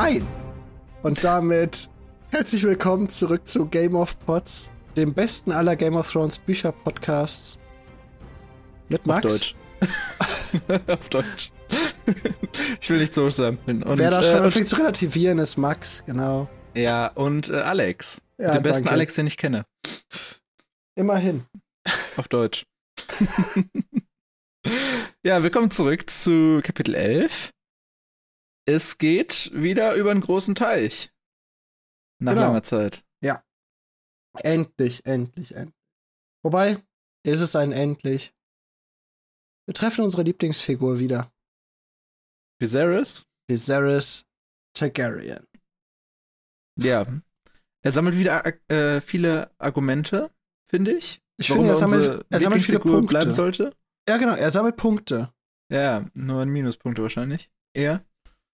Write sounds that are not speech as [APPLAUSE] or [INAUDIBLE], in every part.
Nein! Und damit herzlich willkommen zurück zu Game of Pots, dem besten aller Game of Thrones Bücher-Podcasts. Mit Max. [LAUGHS] Auf Deutsch. Auf [LAUGHS] Deutsch. ich will nicht so. Und, Wer da schon äh, anfängt zu relativieren, ist Max, genau. Ja, und äh, Alex. Ja, den besten danke. Alex, den ich kenne. Immerhin. Auf Deutsch. [LAUGHS] ja, willkommen zurück zu Kapitel 11. Es geht wieder über einen großen Teich. Nach genau. langer Zeit. Ja. Endlich, endlich, endlich. Wobei, ist es ein endlich. Wir treffen unsere Lieblingsfigur wieder. Viserys? Viserys Targaryen. Ja. Er sammelt wieder äh, viele Argumente, finde ich. Ich finde, er sammelt, er sammelt viele Punkte. bleiben sollte. Ja, genau, er sammelt Punkte. Ja, nur ein Minuspunkte wahrscheinlich. Eher.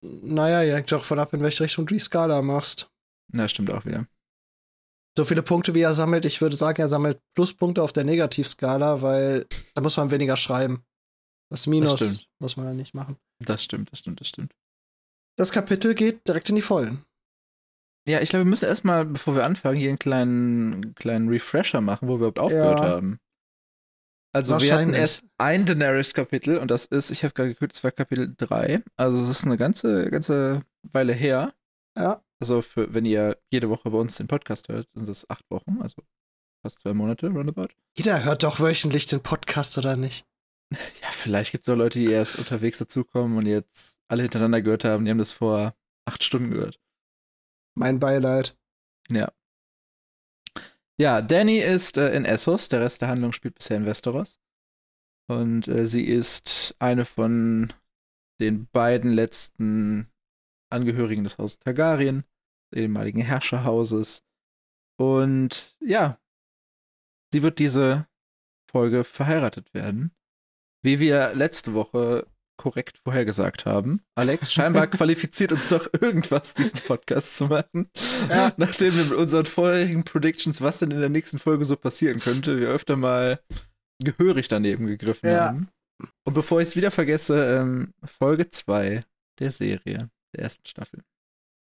Naja, ihr hängt doch von ab, in welche Richtung du die Skala machst. Na, stimmt auch wieder. So viele Punkte, wie er sammelt, ich würde sagen, er sammelt Pluspunkte auf der Negativskala, weil da muss man weniger schreiben. Das Minus das muss man dann nicht machen. Das stimmt, das stimmt, das stimmt. Das Kapitel geht direkt in die Vollen. Ja, ich glaube, wir müssen erstmal, bevor wir anfangen, hier einen kleinen, kleinen Refresher machen, wo wir überhaupt aufgehört ja. haben. Also wir hatten erst ein Daenerys-Kapitel und das ist, ich habe gerade geguckt, das war Kapitel 3. Also es ist eine ganze, ganze Weile her. Ja. Also für, wenn ihr jede Woche bei uns den Podcast hört, sind das acht Wochen, also fast zwei Monate, roundabout. Jeder hört doch wöchentlich den Podcast, oder nicht? [LAUGHS] Ja, vielleicht gibt es auch Leute, die erst unterwegs dazukommen und jetzt alle hintereinander gehört haben, die haben das vor acht Stunden gehört. Mein Beileid. Ja. Ja, Danny ist äh, in Essos. Der Rest der Handlung spielt bisher in Westeros. Und äh, sie ist eine von den beiden letzten Angehörigen des Hauses Targaryen, des ehemaligen Herrscherhauses. Und ja, sie wird diese Folge verheiratet werden. Wie wir letzte Woche korrekt vorhergesagt haben. Alex, scheinbar [LAUGHS] qualifiziert uns doch irgendwas, diesen Podcast zu machen. Ja. Nachdem wir mit unseren vorherigen Predictions, was denn in der nächsten Folge so passieren könnte, wir öfter mal gehörig daneben gegriffen ja. haben. Und bevor ich es wieder vergesse, ähm, Folge 2 der Serie, der ersten Staffel.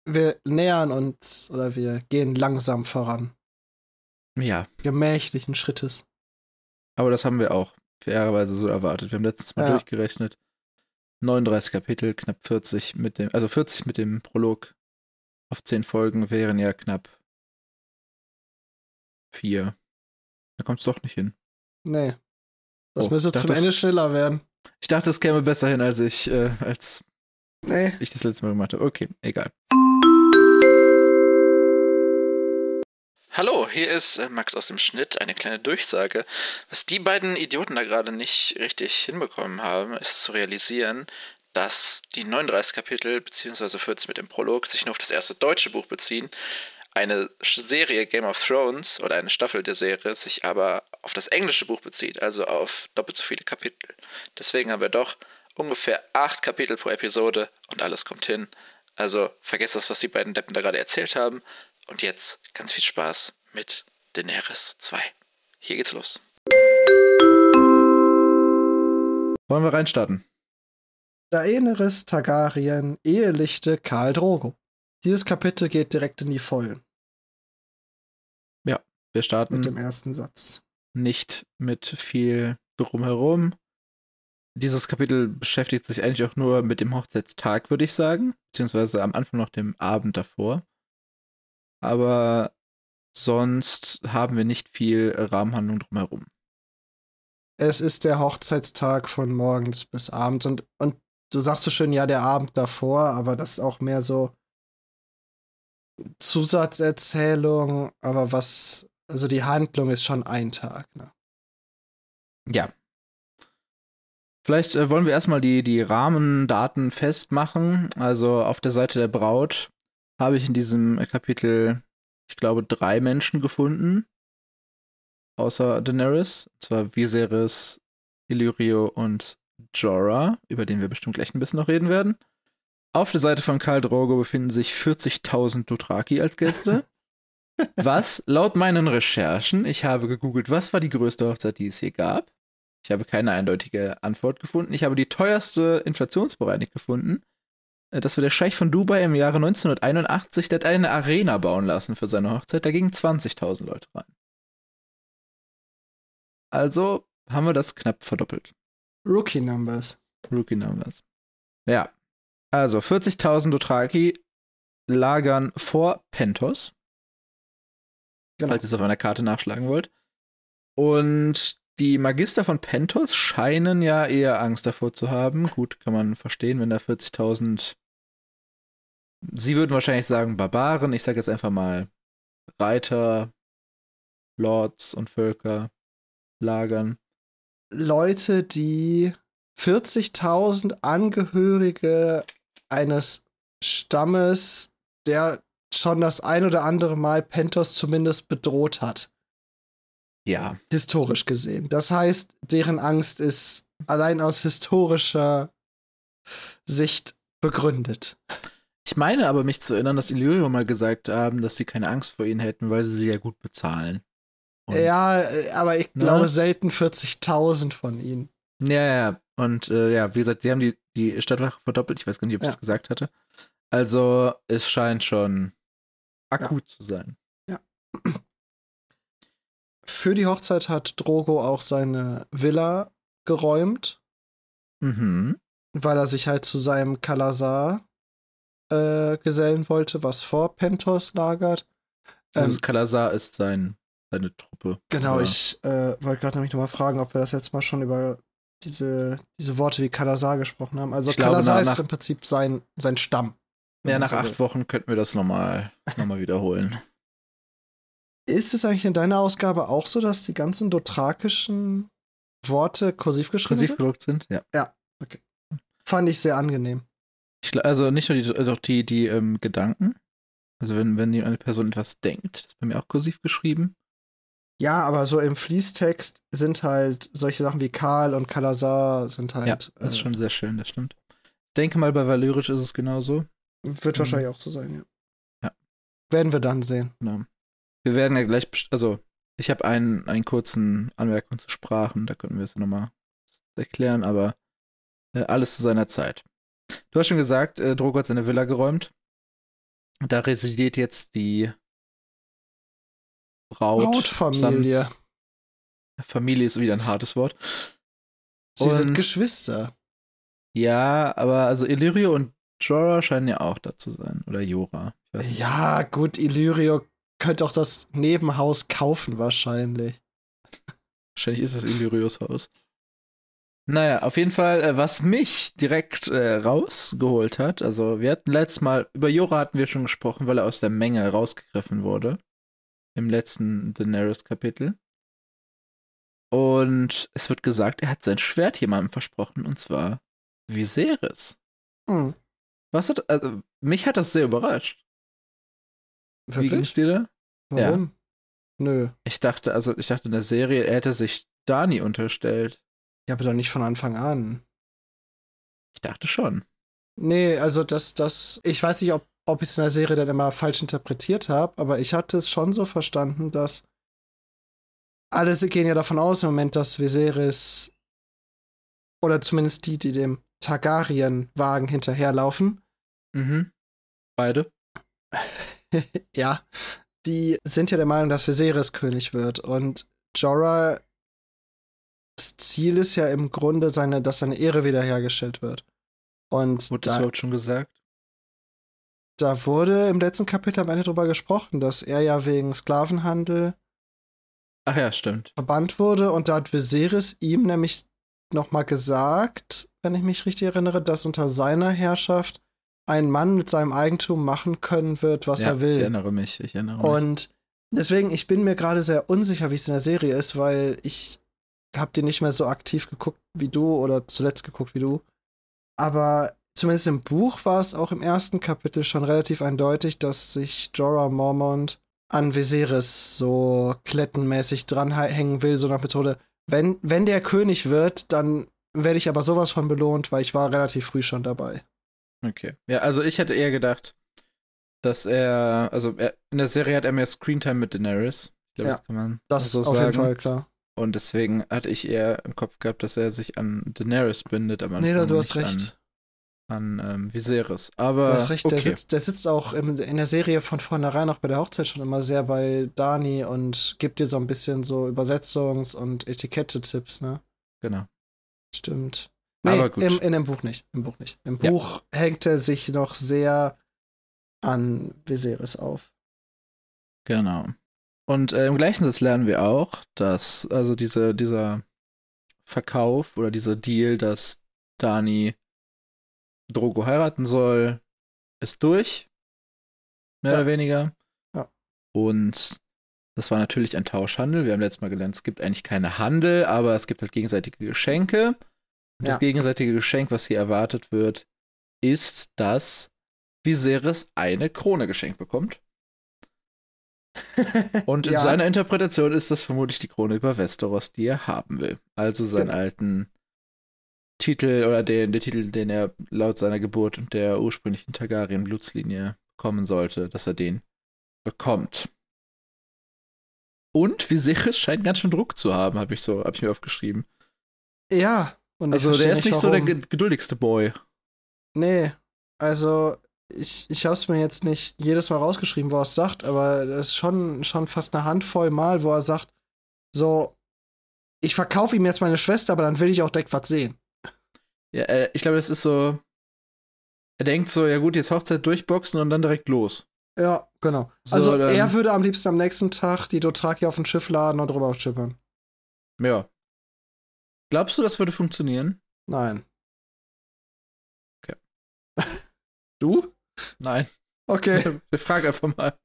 Wir nähern uns oder wir gehen langsam voran. Ja. Gemächlichen Schrittes. Aber das haben wir auch fairerweise so erwartet. Wir haben letztes Mal ja. durchgerechnet. 39 Kapitel, knapp 40 mit dem, also 40 mit dem Prolog auf 10 Folgen wären ja knapp 4. Da kommt es doch nicht hin. Nee. Das oh, müsste zum Ende schneller werden. Ich dachte, es käme besser hin, als ich, äh, als nee. ich das letzte Mal gemacht habe. Okay, egal. Hallo, hier ist äh, Max aus dem Schnitt. Eine kleine Durchsage. Was die beiden Idioten da gerade nicht richtig hinbekommen haben, ist zu realisieren, dass die 39 Kapitel bzw. 40 mit dem Prolog sich nur auf das erste deutsche Buch beziehen. Eine Serie Game of Thrones oder eine Staffel der Serie sich aber auf das englische Buch bezieht, also auf doppelt so viele Kapitel. Deswegen haben wir doch ungefähr acht Kapitel pro Episode und alles kommt hin. Also vergesst das, was die beiden Deppen da gerade erzählt haben und jetzt ganz viel Spaß mit Daenerys 2. Hier geht's los. Wollen wir reinstarten? Daenerys Targaryen ehelichte Karl Drogo. Dieses Kapitel geht direkt in die Vollen. Ja, wir starten mit dem ersten Satz. Nicht mit viel drumherum. Dieses Kapitel beschäftigt sich eigentlich auch nur mit dem Hochzeitstag, würde ich sagen. Beziehungsweise am Anfang noch dem Abend davor aber sonst haben wir nicht viel Rahmenhandlung drumherum. Es ist der Hochzeitstag von morgens bis abends und, und du sagst so schön, ja, der Abend davor, aber das ist auch mehr so Zusatzerzählung, aber was, also die Handlung ist schon ein Tag, ne? Ja. Vielleicht äh, wollen wir erstmal die, die Rahmendaten festmachen. Also auf der Seite der Braut habe ich in diesem Kapitel, ich glaube, drei Menschen gefunden. Außer Daenerys. Und zwar Viserys, Illyrio und Jorah, über den wir bestimmt gleich ein bisschen noch reden werden. Auf der Seite von Karl Drogo befinden sich 40.000 Dothraki als Gäste. [LAUGHS] was laut meinen Recherchen, ich habe gegoogelt, was war die größte Hochzeit, die es hier gab. Ich habe keine eindeutige Antwort gefunden. Ich habe die teuerste inflationsbereinigt gefunden. Äh, dass wir der Scheich von Dubai im Jahre 1981, der hat eine Arena bauen lassen für seine Hochzeit. Da gingen 20.000 Leute rein. Also haben wir das knapp verdoppelt. Rookie Numbers. Rookie Numbers. Ja. Also 40.000 Dothraki lagern vor Pentos. Genau. Falls ihr es auf einer Karte nachschlagen wollt. Und die Magister von Pentos scheinen ja eher Angst davor zu haben. Gut, kann man verstehen, wenn da 40.000. Sie würden wahrscheinlich sagen Barbaren. Ich sage jetzt einfach mal Reiter, Lords und Völker lagern. Leute, die 40.000 Angehörige eines Stammes, der schon das ein oder andere Mal Pentos zumindest bedroht hat. Ja. Historisch gesehen. Das heißt, deren Angst ist allein aus historischer Sicht begründet. Ich meine aber, mich zu erinnern, dass Illyrio mal gesagt haben, dass sie keine Angst vor ihnen hätten, weil sie sie ja gut bezahlen. Und ja, äh, aber ich ne? glaube selten 40.000 von ihnen. Ja, ja. Und äh, ja, wie gesagt, sie haben die, die Stadtwache verdoppelt. Ich weiß gar nicht, ob ich ja. das gesagt hatte. Also, es scheint schon akut ja. zu sein. Ja. Für die Hochzeit hat Drogo auch seine Villa geräumt. Mhm. Weil er sich halt zu seinem Kalasar äh, gesellen wollte, was vor Pentos lagert. Also ähm, Kalasar ist sein seine Truppe. Genau, oder? ich äh, wollte gerade nämlich nochmal fragen, ob wir das jetzt mal schon über diese, diese Worte wie Kalasar gesprochen haben. Also Kalasar ist im Prinzip sein, sein Stamm. Ja, nach acht Wochen könnten wir das nochmal noch mal wiederholen. [LAUGHS] Ist es eigentlich in deiner Ausgabe auch so, dass die ganzen dothrakischen Worte kursiv geschrieben kursiv sind? Kursiv gedruckt sind, ja. Ja, okay. Fand ich sehr angenehm. Ich, also nicht nur die, also die, die ähm, Gedanken. Also wenn, wenn eine Person etwas denkt, das ist bei mir auch kursiv geschrieben. Ja, aber so im Fließtext sind halt solche Sachen wie Karl und Kalasar sind halt. Ja, das ist äh, schon sehr schön, das stimmt. Ich denke mal, bei Valyrisch ist es genauso. Wird mhm. wahrscheinlich auch so sein, ja. Ja. Werden wir dann sehen. Genau. Wir werden ja gleich, also ich habe einen, einen kurzen Anmerkung zu Sprachen, da können wir es nochmal erklären, aber äh, alles zu seiner Zeit. Du hast schon gesagt, äh, Drogo hat seine Villa geräumt. Da residiert jetzt die Braut. Brautfamilie. Familie ist wieder ein hartes Wort. Sie und, sind Geschwister. Ja, aber also Illyrio und Jorah scheinen ja auch da zu sein. Oder Jora. Ja, gut, Illyrio könnte auch das Nebenhaus kaufen, wahrscheinlich. Wahrscheinlich ist es Illyrios Haus. Naja, auf jeden Fall, äh, was mich direkt äh, rausgeholt hat, also wir hatten letztes Mal, über Jora hatten wir schon gesprochen, weil er aus der Menge rausgegriffen wurde. Im letzten Daenerys-Kapitel. Und es wird gesagt, er hat sein Schwert jemandem versprochen, und zwar Viserys. Mhm. Was hat, also, mich hat das sehr überrascht. Wirklich? Wie ging's dir da? Warum? Ja. Nö. Ich dachte, also, ich dachte in der Serie, er hätte sich Dani unterstellt. Ja, aber doch nicht von Anfang an. Ich dachte schon. Nee, also das, das, ich weiß nicht, ob, ob ich es in der Serie dann immer falsch interpretiert habe, aber ich hatte es schon so verstanden, dass alle gehen ja davon aus im Moment, dass Viserys oder zumindest die, die dem Targaryen-Wagen hinterherlaufen. Mhm. Beide. [LAUGHS] ja. Die sind ja der Meinung, dass Viserys König wird. Und Jorah, das Ziel ist ja im Grunde, seine, dass seine Ehre wiederhergestellt wird. Und wurde das überhaupt schon gesagt? Da wurde im letzten Kapitel am Ende drüber gesprochen, dass er ja wegen Sklavenhandel Ach ja, stimmt. verbannt wurde und da hat Viserys ihm nämlich nochmal gesagt, wenn ich mich richtig erinnere, dass unter seiner Herrschaft ein Mann mit seinem Eigentum machen können wird, was ja, er will. Ich erinnere mich, ich erinnere mich. Und deswegen, ich bin mir gerade sehr unsicher, wie es in der Serie ist, weil ich habe die nicht mehr so aktiv geguckt wie du oder zuletzt geguckt wie du. Aber zumindest im Buch war es auch im ersten Kapitel schon relativ eindeutig, dass sich Jorah Mormont an Viserys so klettenmäßig dranhängen will, so nach Methode, wenn, wenn der König wird, dann werde ich aber sowas von belohnt, weil ich war relativ früh schon dabei. Okay. Ja, also ich hätte eher gedacht, dass er, also er, in der Serie hat er mehr Screentime mit Daenerys. Ich glaube, ja, das kann man das so auf sagen. jeden Fall klar. Und deswegen hatte ich eher im Kopf gehabt, dass er sich an Daenerys bindet. Aber nee, du hast recht. an ähm, Viserys. Aber Du hast recht, okay. der, sitzt, der sitzt auch im, in der Serie von vornherein auch bei der Hochzeit schon immer sehr bei Dani und gibt dir so ein bisschen so Übersetzungs- und Etikette-Tipps, ne? genau. Stimmt. Nee, Aber gut. Im, in dem Buch nicht. Im Buch nicht. Im Ja. Buch hängt er sich noch sehr an Viserys auf. Genau. Und äh, im gleichen Satz lernen wir auch, dass also diese, dieser Verkauf oder dieser Deal, dass Dani Drogo heiraten soll, ist durch. Mehr Ja. oder weniger. Ja. Und das war natürlich ein Tauschhandel. Wir haben letztes Mal gelernt, es gibt eigentlich keine Handel, aber es gibt halt gegenseitige Geschenke. Und Ja. das gegenseitige Geschenk, was hier erwartet wird, ist, dass Viserys eine Krone geschenkt bekommt. Und in Ja. seiner Interpretation ist das vermutlich die Krone über Westeros, die er haben will. Also seinen Genau. alten Titel oder den, den Titel, den er laut seiner Geburt und der ursprünglichen Targaryen-Blutslinie bekommen sollte, dass er den bekommt. Und Viserys scheint ganz schön Druck zu haben, habe ich so, habe ich mir aufgeschrieben. ja. Und Also der ist nicht so der warum. ge- geduldigste Boy. Nee, also ich, ich habe es mir jetzt nicht jedes Mal rausgeschrieben, wo er es sagt, aber das ist schon, schon fast eine Handvoll Mal, wo er sagt, so, ich verkaufe ihm jetzt meine Schwester, aber dann will ich auch direkt was sehen. Ja, äh, ich glaube, das ist so. Er denkt so, ja gut, jetzt Hochzeit durchboxen und dann direkt los. Ja, genau. So, also dann- er würde am liebsten am nächsten Tag die Dothraki auf ein Schiff laden und drüber schippern. Ja. Glaubst du, das würde funktionieren? Nein. Okay. [LAUGHS] Du? Nein. Okay. [LAUGHS] Wir fragen einfach mal.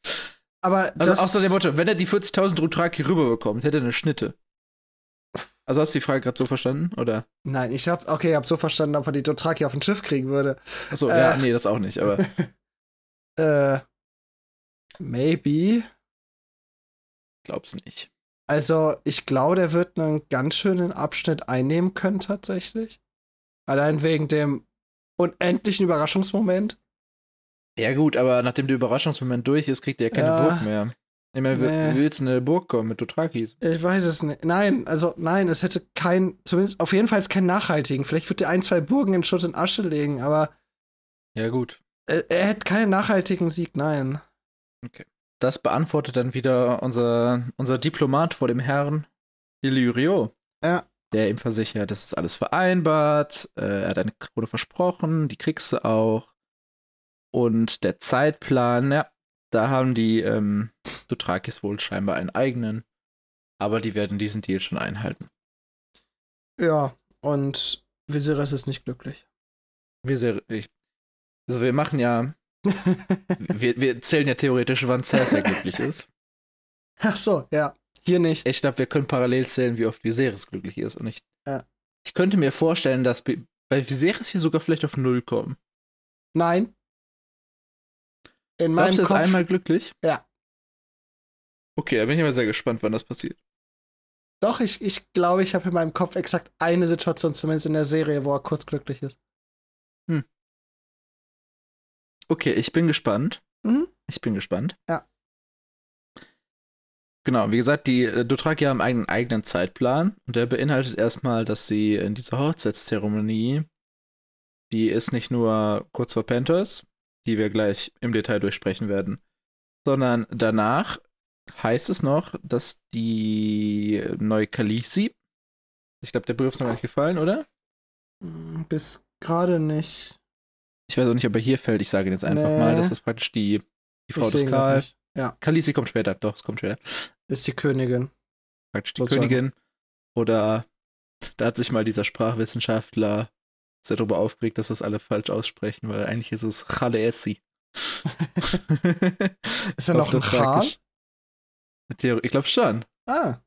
Aber Also das, außer dem Motto, wenn er die 40.000 Dothraki rüberbekommt, hätte er eine Schnitte. Also hast du die Frage gerade so verstanden? Oder? Nein, ich hab, okay, ich hab so verstanden, ob er die Dothraki auf ein Schiff kriegen würde. Achso, Äh. ja, nee, das auch nicht, aber [LAUGHS] Äh, maybe. glaub's nicht. Also, ich glaube, der wird einen ganz schönen Abschnitt einnehmen können, tatsächlich. Allein wegen dem unendlichen Überraschungsmoment. Ja, gut, aber nachdem der Überraschungsmoment durch ist, kriegt er ja keine Ja. Burg mehr. Ich meine, Nee. wie willst du in eine Burg kommen mit Dothrakis? Ich weiß es nicht. Nein, also, nein, es hätte kein, zumindest auf jeden Fall keinen nachhaltigen. Vielleicht wird er ein, zwei Burgen in Schutt und Asche legen, aber Ja, gut. er, er hätte keinen nachhaltigen Sieg, nein. Das beantwortet dann wieder unser, unser Diplomat vor dem Herrn Illyrio. Ja. Der ihm versichert, das ist alles vereinbart, äh, er hat eine Krone versprochen, die kriegst du auch. Und der Zeitplan, ja, da haben die ähm, Dothrakis wohl scheinbar einen eigenen, aber die werden diesen Deal schon einhalten. Ja, und Viserys ist nicht glücklich. Sehr, ich, also wir machen ja, [LAUGHS] wir, wir zählen ja theoretisch, wann Cersei glücklich ist. Ach so, ja. Hier nicht. Ich glaube, wir können parallel zählen, wie oft Viserys glücklich ist. Und ich, Ja. ich könnte mir vorstellen, dass bei bei Viserys wir sogar vielleicht auf Null kommen. Nein. In meinem Glaubst du, er ist Kopf. einmal glücklich? Ja. Okay, da bin ich aber sehr gespannt, wann das passiert. Doch, ich, ich glaube, ich habe in meinem Kopf exakt eine Situation, zumindest in der Serie, wo er kurz glücklich ist. Okay, ich bin gespannt. Mhm. Ich bin gespannt. Ja. Genau, wie gesagt, die äh, Dothraki haben einen eigenen Zeitplan und der beinhaltet erstmal, dass sie in dieser Hochzeitszeremonie, die ist nicht nur kurz vor Panthers, die wir gleich im Detail durchsprechen werden, sondern danach heißt es noch, dass die neue Khaleesi, ich glaube, der Begriff ist noch nicht gefallen, oder? Hm, Bis gerade nicht. Ich weiß auch nicht, ob er hier fällt. Ich sage jetzt einfach Nee. mal, das ist praktisch die, die Frau Ich des Karl. Ja, Khaleesi kommt später, doch, es kommt später. ist die Königin. Praktisch die Sozusagen. Königin. Oder da hat sich mal dieser Sprachwissenschaftler sehr darüber aufgeregt, dass das alle falsch aussprechen, weil eigentlich ist es Khaleesi. [LAUGHS] Ist er noch ein Khan? Theorie- Ich glaube schon. Ah,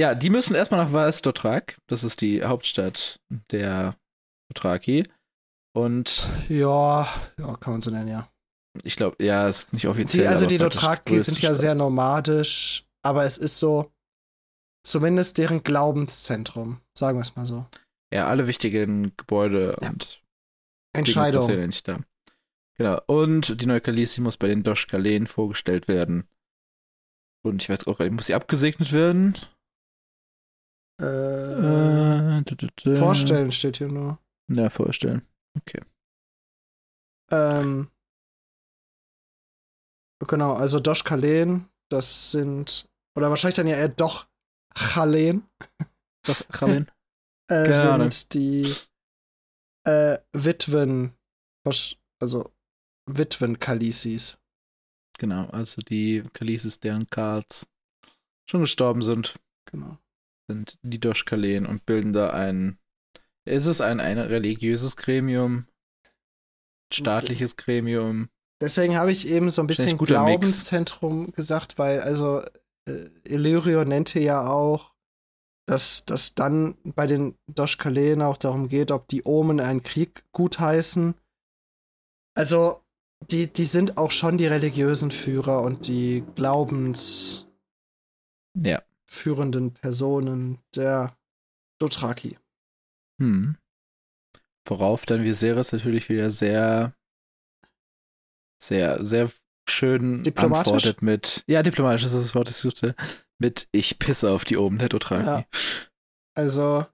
Ja, die müssen erstmal nach Vaes Dothrak. Das ist die Hauptstadt der Dothraki. Und ja, ja, kann man so nennen, ja. ich glaube, ja, ist nicht offiziell. Die, also die Dothraki sind ja Stadt. sehr nomadisch, aber es ist so zumindest deren Glaubenszentrum, sagen wir es mal so. Ja, alle wichtigen Gebäude Ja. und Entscheidung. ja nicht da. Genau. Und die neue Khaleesi muss bei den Doshkalen vorgestellt werden. Und ich weiß auch gar nicht, muss sie abgesegnet werden? Äh, Äh, d- d- d- vorstellen steht hier nur. Ja, vorstellen. Okay. Ähm, genau, also Dosh Kalen, das sind, oder wahrscheinlich dann ja eher doch Chalen. Doch, Chalen. [LAUGHS] äh, sind Ahnung. die äh, Witwen, also Witwen Kalisis. Genau, also die Kalisis, deren Karls schon gestorben sind, Genau. sind die Doschkalen und bilden da ein. Ist es ein, ein religiöses Gremium? Staatliches Gremium? Deswegen habe ich eben so ein bisschen guter Mix. Glaubenszentrum gesagt, weil also äh, Illyrio nannte ja auch, dass das dann bei den Doschkalen auch darum geht, ob die Omen einen Krieg gutheißen. Also die, die sind auch schon die religiösen Führer und die glaubensführenden Ja. Personen der Dothraki. Hm. Worauf dann Viserys natürlich wieder sehr, sehr, sehr schön Diplomatisch? antwortet mit, ja, diplomatisch ist das Wort, das ich suchte, mit Ich pisse auf die oben Dothraki. Ja. Also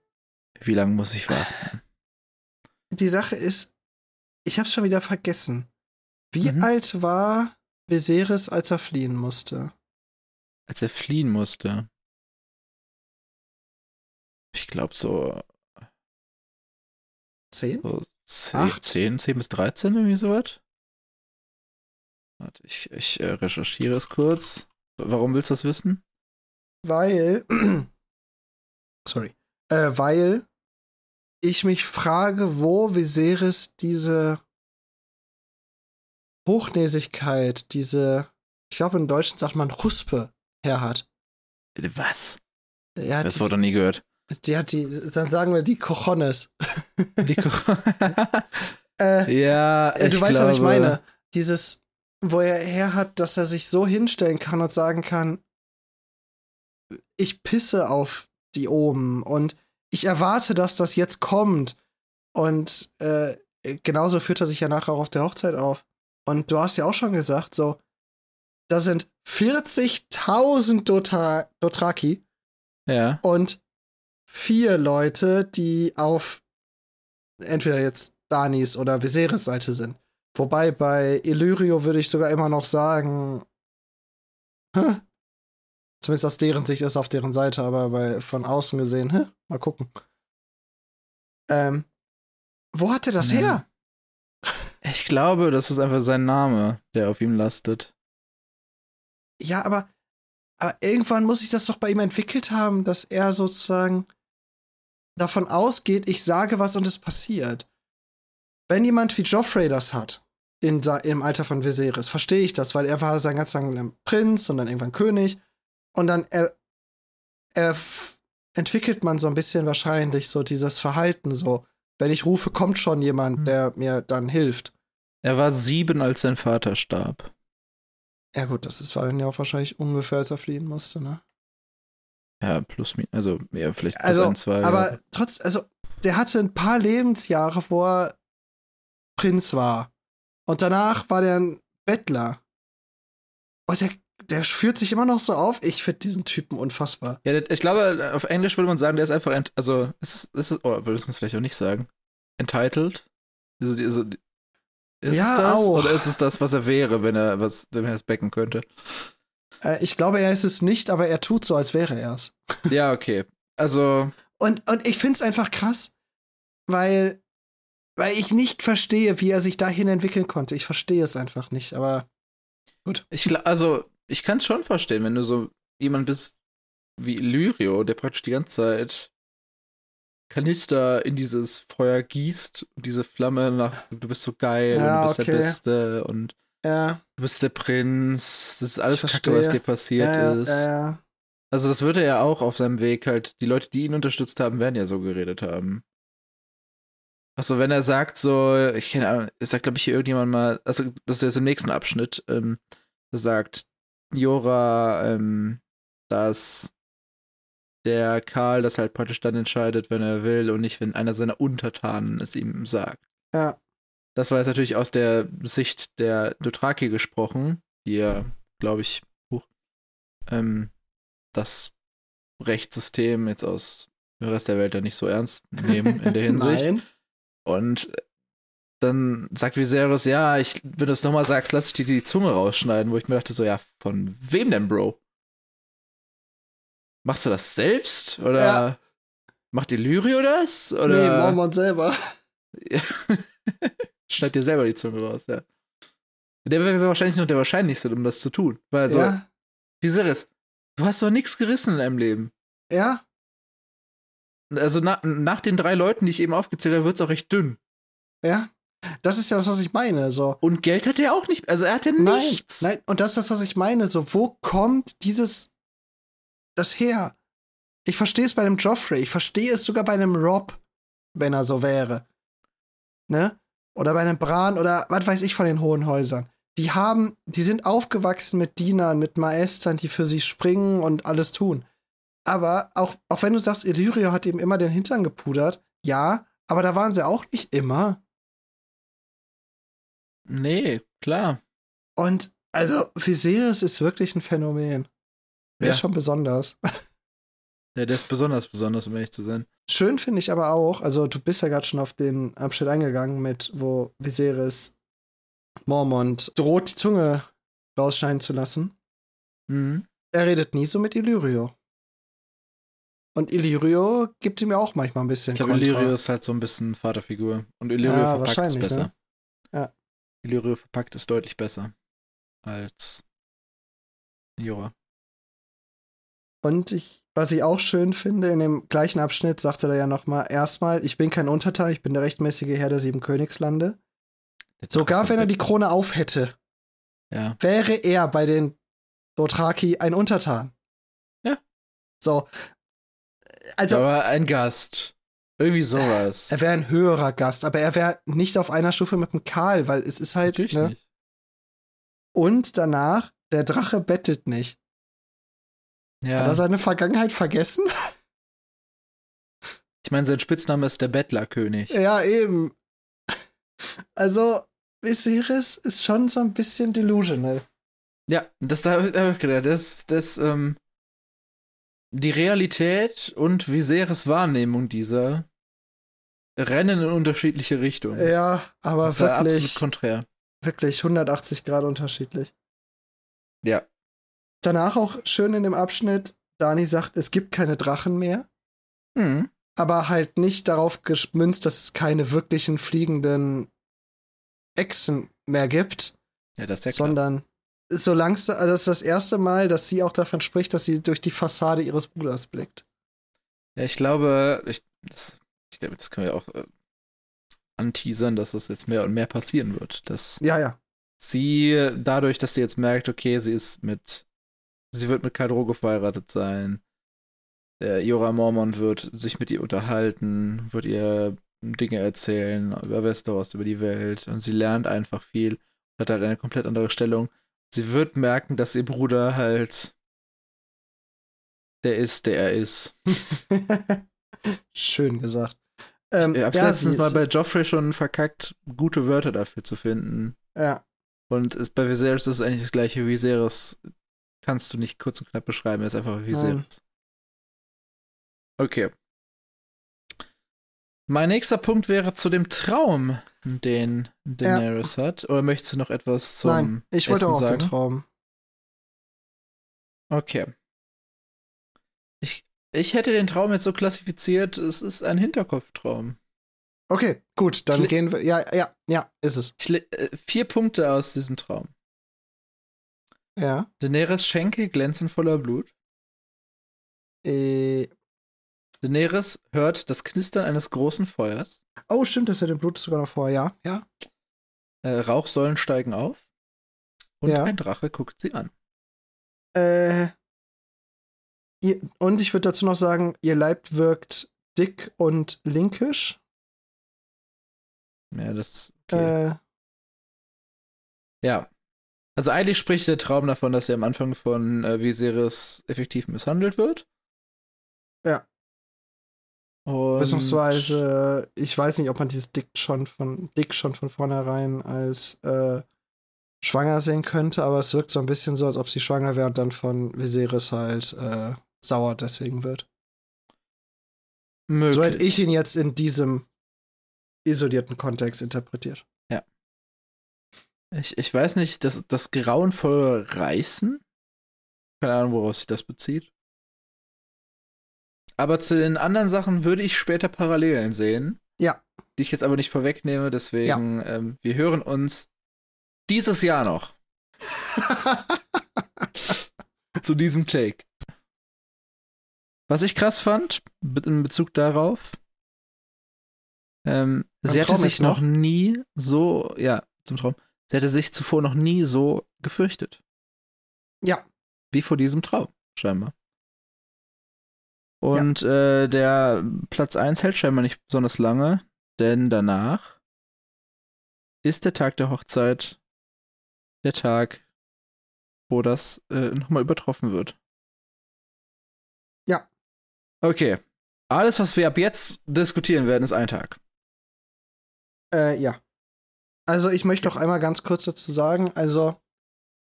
Wie lange muss ich warten? die Sache ist, ich habe schon wieder vergessen. Wie Mhm. alt war Viserys, als er fliehen musste? Als er fliehen musste. Ich glaube so, Zehn? so 10, Acht? 10, 10 bis 13, irgendwie sowas. Warte, ich, ich äh, recherchiere es kurz. Warum willst du das wissen? Weil, [CLEARS THROAT] sorry, äh, weil ich mich frage, wo Viserys diese Hochnäsigkeit, diese, ich glaube im Deutschen sagt man Huspe her hat. Was? Hat Das Wort noch nie gehört. die hat die, dann sagen wir die Cojones. Die Ko- [LAUGHS] Äh, [LAUGHS] ja, Äh, du ich weißt, was ich glaube- meine. Dieses, wo er her hat, dass er sich so hinstellen kann und sagen kann, ich pisse auf die oben und ich erwarte, dass das jetzt kommt. Und äh, genauso führt er sich ja nachher auch auf der Hochzeit auf. Und du hast ja auch schon gesagt, so, da sind 40.000 Dothra Dothraki Ja. und vier Leute, die auf entweder jetzt Danis oder Viserys Seite sind. Wobei bei Illyrio würde ich sogar immer noch sagen, [LAUGHS] hä? Zumindest aus deren Sicht ist auf deren Seite, aber bei, von außen gesehen, hä? mal gucken. Ähm, wo hat er das Ja. her? Ich glaube, das ist einfach sein Name, der auf ihm lastet. Ja, aber, aber irgendwann muss sich das doch bei ihm entwickelt haben, dass er sozusagen davon ausgeht, ich sage was und es passiert. Wenn jemand wie Joffrey das hat, in, im Alter von Viserys, verstehe ich das, weil er war sein ganz lang Prinz und dann irgendwann König. Und dann er, er entwickelt man so ein bisschen wahrscheinlich so dieses Verhalten so. Wenn ich rufe, kommt schon jemand, Hm. der mir dann hilft. Er war sieben, als sein Vater starb. Ja gut, das ist, war dann ja auch wahrscheinlich ungefähr, als er fliehen musste, ne? Ja, plus, also, ja, vielleicht plus Also, ein, zwei. Aber ja. trotz, also, der hatte ein paar Lebensjahre, wo er Prinz war. Und danach war der ein Bettler. Und der, der führt sich immer noch so auf. Ich finde diesen Typen unfassbar. Ja, ich glaube, auf Englisch würde man sagen, der ist einfach, ent also, ist es, ist es, oh, würde man es vielleicht auch nicht sagen. Entitled? Also, also, ist Ja, es das? auch. Oder ist es das, was er wäre, wenn er, was, wenn er es becken könnte? Äh, ich glaube, er ist es nicht, aber er tut so, als wäre er es. ja, okay. Also, Und, und ich finde es einfach krass, weil, weil ich nicht verstehe, wie er sich dahin entwickeln konnte. Ich verstehe es einfach nicht, aber ich glaube, also, ich kann es schon verstehen, wenn du so jemand bist wie Lyrio, der praktisch die ganze Zeit Kanister in dieses Feuer gießt und diese Flamme nach, du bist so geil Ja, und du bist okay. der Beste und ja, du bist der Prinz, das ist alles Kacke, was dir passiert ja, ist. ja, ja. Also das würde er auch auf seinem Weg halt, die Leute, die ihn unterstützt haben, werden ja so geredet haben. Also wenn er sagt so, ich keine Ahnung, sagt glaube ich hier irgendjemand mal, also das ist jetzt im nächsten Abschnitt, ähm, sagt Jora, ähm, dass der Karl das halt praktisch dann entscheidet, wenn er will und nicht, wenn einer seiner Untertanen es ihm sagt. ja. Das war jetzt natürlich aus der Sicht der Dothraki gesprochen, die ja, glaube ich, huch, ähm, das Rechtssystem jetzt aus dem Rest der Welt ja nicht so ernst nehmen in der [LAUGHS] Hinsicht. Nein. Und dann sagt Viserys, ja, ich, wenn du es nochmal sagst, lass ich dir die Zunge rausschneiden, wo ich mir dachte, so, ja, von wem denn, Bro? Machst du das selbst? Oder ja. macht Illyrio das? Oder? Nee, Mormon selber. [LAUGHS] Schneid dir selber die Zunge raus, ja. Der wäre wahrscheinlich noch der Wahrscheinlichste, um das zu tun. Weil so, ja. Viserys, du hast doch nichts gerissen in deinem Leben. Ja. Also na, nach den drei Leuten, die ich eben aufgezählt habe, wird es auch recht dünn. Ja. Das ist ja das, was ich meine. So. Und Geld hat er auch nicht. Also er hat ja nichts. Nein, nein, und das ist das, was ich meine. So, wo kommt dieses das her? Ich verstehe es bei einem Joffrey. Ich verstehe es sogar bei einem Rob, wenn er so wäre. Ne? Oder bei einem Bran oder was weiß ich von den hohen Häusern. Die haben, die sind aufgewachsen mit Dienern, mit Maestern, die für sie springen und alles tun. Aber auch, auch wenn du sagst, Illyrio hat ihm immer den Hintern gepudert, ja, aber da waren sie auch nicht immer. Nee, klar. Und also Viserys ist wirklich ein Phänomen. Der ja. ist schon besonders. Ja, der ist besonders besonders, um ehrlich zu sein. Schön finde ich aber auch, also du bist ja gerade schon auf den Abschnitt eingegangen mit, wo Viserys Mormont droht, die Zunge rausschneiden zu lassen. Mhm. Er redet nie so mit Illyrio. Und Illyrio gibt ihm ja auch manchmal ein bisschen Ich glaube, Illyrio ist halt so ein bisschen Vaterfigur. Und Illyrio ja, verpackt es besser. Ne? Ja. Illyrio verpackt es deutlich besser als Jora. Und ich, was ich auch schön finde, in dem gleichen Abschnitt sagt er ja nochmal, erstmal, ich bin kein Untertan, ich bin der rechtmäßige Herr der sieben Königslande. Sogar wenn er die Krone auf hätte, ja. wäre er bei den Dothraki ein Untertan. Ja. So. Also. Aber ein Gast. Irgendwie sowas. Er wäre ein höherer Gast, aber er wäre nicht auf einer Stufe mit dem Karl, weil es ist halt. Natürlich ne? nicht. Und danach, der Drache bettelt nicht. Ja. Hat er seine Vergangenheit vergessen? Ich meine, sein Spitzname ist der Bettlerkönig. Ja, eben. Also, Viserys ist schon so ein bisschen delusional. Ja, das habe ich gedacht. Das, das, ähm, die Realität und Viserys Wahrnehmung dieser rennen in unterschiedliche Richtungen. Ja, aber das wirklich. Absolut konträr. Wirklich 180 Grad unterschiedlich. Ja. Danach auch schön in dem Abschnitt, Dani sagt, es gibt keine Drachen mehr. Mhm. Aber halt nicht darauf gemünzt, dass es keine wirklichen fliegenden Echsen mehr gibt. Ja, das ist ja klar. Sondern so langsam, also das ist das erste Mal, dass sie auch davon spricht, dass sie durch die Fassade ihres Bruders blickt. Ja, ich glaube, ich, das, ich glaube, das können wir auch äh, anteasern, dass das jetzt mehr und mehr passieren wird. Dass ja, ja. Sie, dadurch, dass sie jetzt merkt, okay, sie ist mit, sie wird mit Kadroge verheiratet sein, der Jora Mormon wird sich mit ihr unterhalten, wird ihr Dinge erzählen über Westeros, über die Welt und sie lernt einfach viel, hat halt eine komplett andere Stellung. Sie wird merken, dass ihr Bruder halt der ist, der er ist. [LAUGHS] Schön gesagt. Ähm, ich hab's ja, letztens mal bei Joffrey schon verkackt, gute Wörter dafür zu finden. Ja. Und ist, bei Viserys ist es eigentlich das gleiche. Viserys kannst du nicht kurz und knapp beschreiben, er ist einfach Viserys. Okay. Mein nächster Punkt wäre zu dem Traum, den Daenerys ja. hat. Oder möchtest du noch etwas zum Nein, ich wollte Essen auch sagen? den Traum. Okay. Ich, ich hätte den Traum jetzt so klassifiziert, es ist ein Hinterkopftraum. Okay, gut, dann gehen wir. Ja, ja, ja, ist es. Äh, vier Punkte aus diesem Traum. Ja. Daenerys Schenkel glänzen voller Blut. Äh, Daenerys hört das Knistern eines großen Feuers. Oh, stimmt, das ist ja dem Blut sogar noch vor, ja, ja. Äh, Rauchsäulen steigen auf. Und ja. ein Drache guckt sie an. Äh. Ihr, und ich würde dazu noch sagen, ihr Leib wirkt dick und linkisch. Ja, das. Okay. Äh, ja. Also eigentlich spricht der Traum davon, dass er am Anfang von äh, Viserys effektiv misshandelt wird. Ja. Und Beziehungsweise, ich weiß nicht, ob man dieses Dick schon von Dick schon von vornherein als äh, schwanger sehen könnte, aber es wirkt so ein bisschen so, als ob sie schwanger wäre und dann von Viserys halt äh, sauer deswegen wird. Möglich. So hätte ich ihn jetzt in diesem isolierten Kontext interpretiert. Ich, ich weiß nicht, das, das grauenvolle Reißen? Keine Ahnung, woraus sich das bezieht. Aber zu den anderen Sachen würde ich später Parallelen sehen. Ja. Die ich jetzt aber nicht vorwegnehme, deswegen, ähm, wir hören uns dieses Jahr noch [LAUGHS] zu diesem Take. Was ich krass fand, in Bezug darauf, ähm, sie hatte Traum sich noch? noch nie so, ja, zum Traum, sie hatte sich zuvor noch nie so gefürchtet. ja. Wie vor diesem Traum, scheinbar. Und äh, der Platz 1 hält scheinbar nicht besonders lange, denn danach ist der Tag der Hochzeit der Tag, wo das äh, nochmal übertroffen wird. Ja. Okay. Alles, was wir ab jetzt diskutieren werden, ist ein Tag. Äh, ja. Also ich möchte noch einmal ganz kurz dazu sagen, also,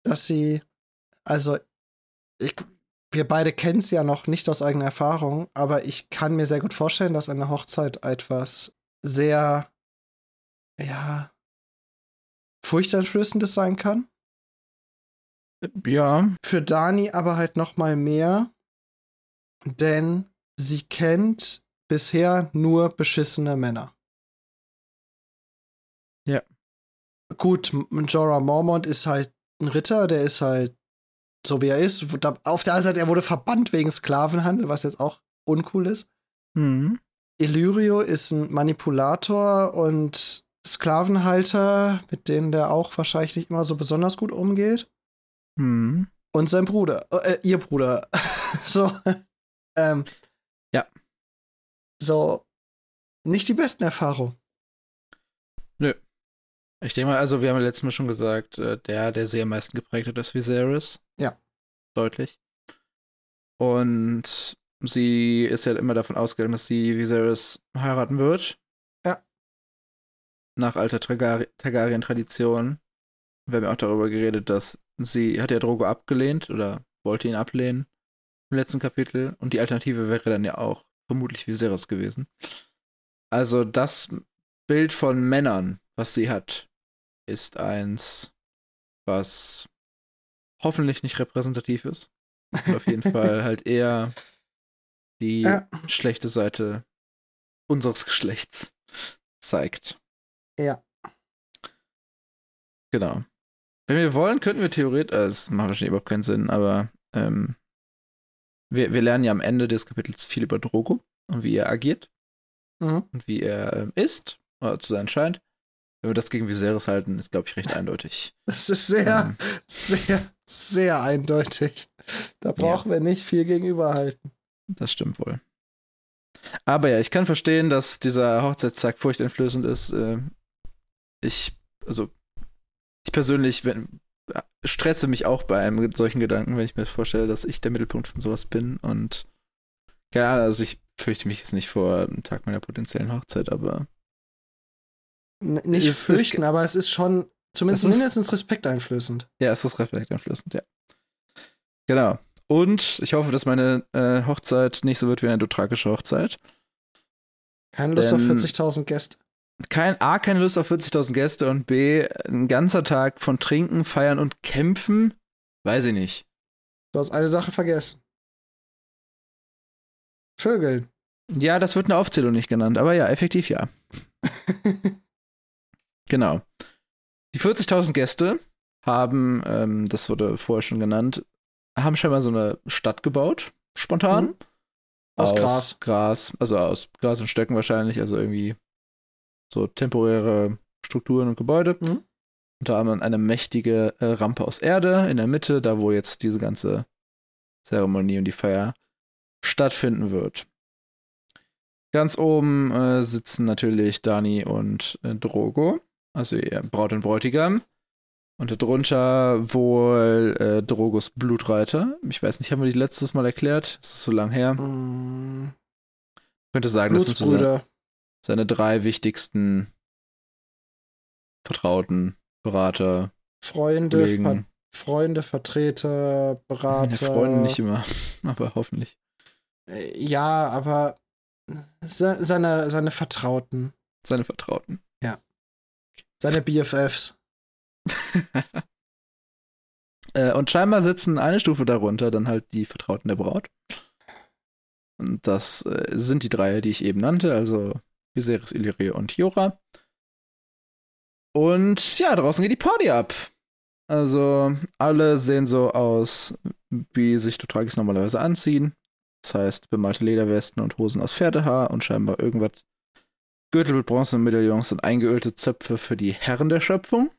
dass sie, also, ich, wir beide kennen es ja noch nicht aus eigener Erfahrung, aber ich kann mir sehr gut vorstellen, dass eine Hochzeit etwas sehr, ja, furchteinflößendes sein kann. Ja. Für Dani aber halt noch mal mehr, denn sie kennt bisher nur beschissene Männer. Ja. Gut, Jorah Mormont ist halt ein Ritter, der ist halt so wie er ist. Auf der anderen Seite, er wurde verbannt wegen Sklavenhandel, was jetzt auch uncool ist. Hm. Illyrio ist ein Manipulator und Sklavenhalter, mit denen der auch wahrscheinlich nicht immer so besonders gut umgeht. Hm. Und sein Bruder, äh, ihr Bruder. [LAUGHS] so. Ähm, Ja. So, nicht die besten Erfahrungen. Ich denke mal, also wir haben ja letztes Mal schon gesagt, äh, der, der sie am meisten geprägt hat, ist Viserys. Ja. Deutlich. Und sie ist ja immer davon ausgegangen, dass sie Viserys heiraten wird. Ja. Nach alter Targaryen-Tradition. Wir haben ja auch darüber geredet, dass sie hat ja Drogo abgelehnt oder wollte ihn ablehnen im letzten Kapitel. Und die Alternative wäre dann ja auch vermutlich Viserys gewesen. Also das Bild von Männern, was sie hat, ist eins, was hoffentlich nicht repräsentativ ist. Und auf jeden [LAUGHS] Fall halt eher die Ja. schlechte Seite unseres Geschlechts zeigt. Ja. Genau. Wenn wir wollen, könnten wir theoretisch, also es macht wahrscheinlich überhaupt keinen Sinn, aber ähm, wir, wir lernen ja am Ende des Kapitels viel über Drogo und wie er agiert Mhm. und wie er ähm, ist, oder zu sein scheint. Wenn wir das gegen Viserys halten, ist, glaube ich, recht eindeutig. [LAUGHS] Das ist sehr, Ähm, sehr, sehr eindeutig. Da brauchen wir nicht viel gegenüberhalten. Das stimmt wohl. Aber ja, ich kann verstehen, dass dieser Hochzeitstag furchteinflößend ist. Äh, Ich, also, ich persönlich wenn, äh, stresse mich auch bei einem solchen Gedanken, wenn ich mir vorstelle, dass ich der Mittelpunkt von sowas bin. Und Ahnung, also ich fürchte mich jetzt nicht vor dem Tag meiner potenziellen Hochzeit, aber nicht ist- fürchten, aber es ist schon zumindest Es ist- mindestens respekteinflößend. ja, es ist respekteinflößend, ja. Genau. Und ich hoffe, dass meine äh, Hochzeit nicht so wird wie eine dothrakische Hochzeit. Keine Lust auf Ähm, 40.000 Gäste. kein A, keine Lust auf 40.000 Gäste und B, ein ganzer Tag von Trinken, Feiern und Kämpfen? Weiß ich nicht. Du hast eine Sache vergessen. Vögeln. Ja, das wird eine Aufzählung nicht genannt, aber ja, effektiv ja. [LAUGHS] Genau. Die 40.000 Gäste haben, ähm, das wurde vorher schon genannt, haben scheinbar so eine Stadt gebaut, spontan. Mhm. Aus Gras. Gras, also aus Gras und Stöcken wahrscheinlich, also irgendwie so temporäre Strukturen und Gebäude. Mhm. Und da haben wir eine mächtige äh, Rampe aus Erde in der Mitte, da wo jetzt diese ganze Zeremonie und die Feier stattfinden wird. Ganz oben äh, sitzen natürlich Dani und äh, Drogo, also ihr Braut und Bräutigam. Und darunter wohl äh, Drogos Blutreiter. Ich weiß nicht, haben wir die letztes Mal erklärt? Das ist so lang her. Mm, Ich könnte sagen, das sind so seine, seine drei wichtigsten Vertrauten, Berater, Freunde, Ver. Freunde, Vertreter, Berater. Ja, Freunde nicht immer, [LAUGHS] aber hoffentlich. Äh, Ja, aber se seine, seine Vertrauten. Seine Vertrauten. Seine BFFs. [LAUGHS] Äh, und scheinbar sitzen eine Stufe darunter dann halt die Vertrauten der Braut. Und das äh, sind die drei, die ich eben nannte, also Viserys, Illyrio und Jora. Und ja, draußen geht die Party ab. Also alle sehen so aus, wie sich Dothrakis normalerweise anziehen. Das heißt, bemalte Lederwesten und Hosen aus Pferdehaar und scheinbar irgendwas. Gürtel mit Bronzemedaillons und eingeölte Zöpfe für die Herren der Schöpfung.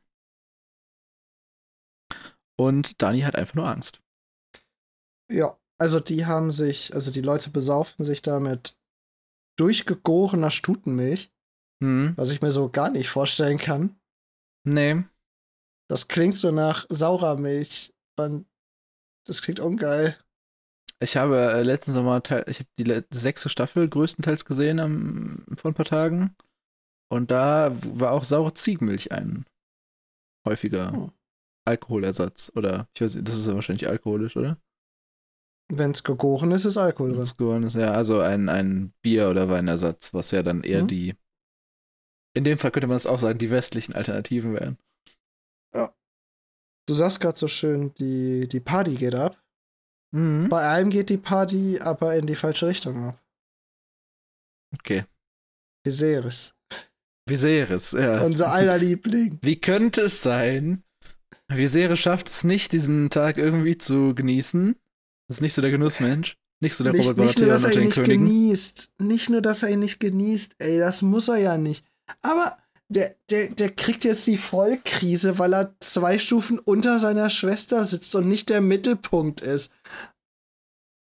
Und Dani hat einfach nur Angst. Ja, also die haben sich, also die Leute besaufen sich da mit durchgegorener Stutenmilch, Hm. was ich mir so gar nicht vorstellen kann. Nee. Das klingt so nach saurer Milch. Und das klingt ungeil. Ich habe äh, letzten Sommer, ich habe die sechste Staffel größtenteils gesehen am, vor ein paar Tagen. Und da war auch saure Ziegenmilch ein häufiger Hm. Alkoholersatz. Oder, ich weiß nicht, das ist ja wahrscheinlich alkoholisch, oder? Wenn es gegoren ist, ist Alkohol drin. Das geworden ist, ja, also ein, ein Bier- oder Weinersatz, was ja dann eher Mhm. die, in dem Fall könnte man es auch sagen, die westlichen Alternativen wären. Du sagst gerade so schön, die, die Party geht ab. Mhm. Bei einem geht die Party aber in die falsche Richtung ab. Okay. Viserys. Viserys, ja. Unser aller Liebling. Wie könnte es sein, Viserys schafft es nicht, diesen Tag irgendwie zu genießen? Das ist nicht so der Genussmensch. Nicht so der Nicht, Robert nicht nur, dass er ihn nicht genießt. Nicht nur, dass er ihn nicht genießt. Ey, das muss er ja nicht. Aber der, der, der kriegt jetzt die Vollkrise, weil er zwei Stufen unter seiner Schwester sitzt und nicht der Mittelpunkt ist.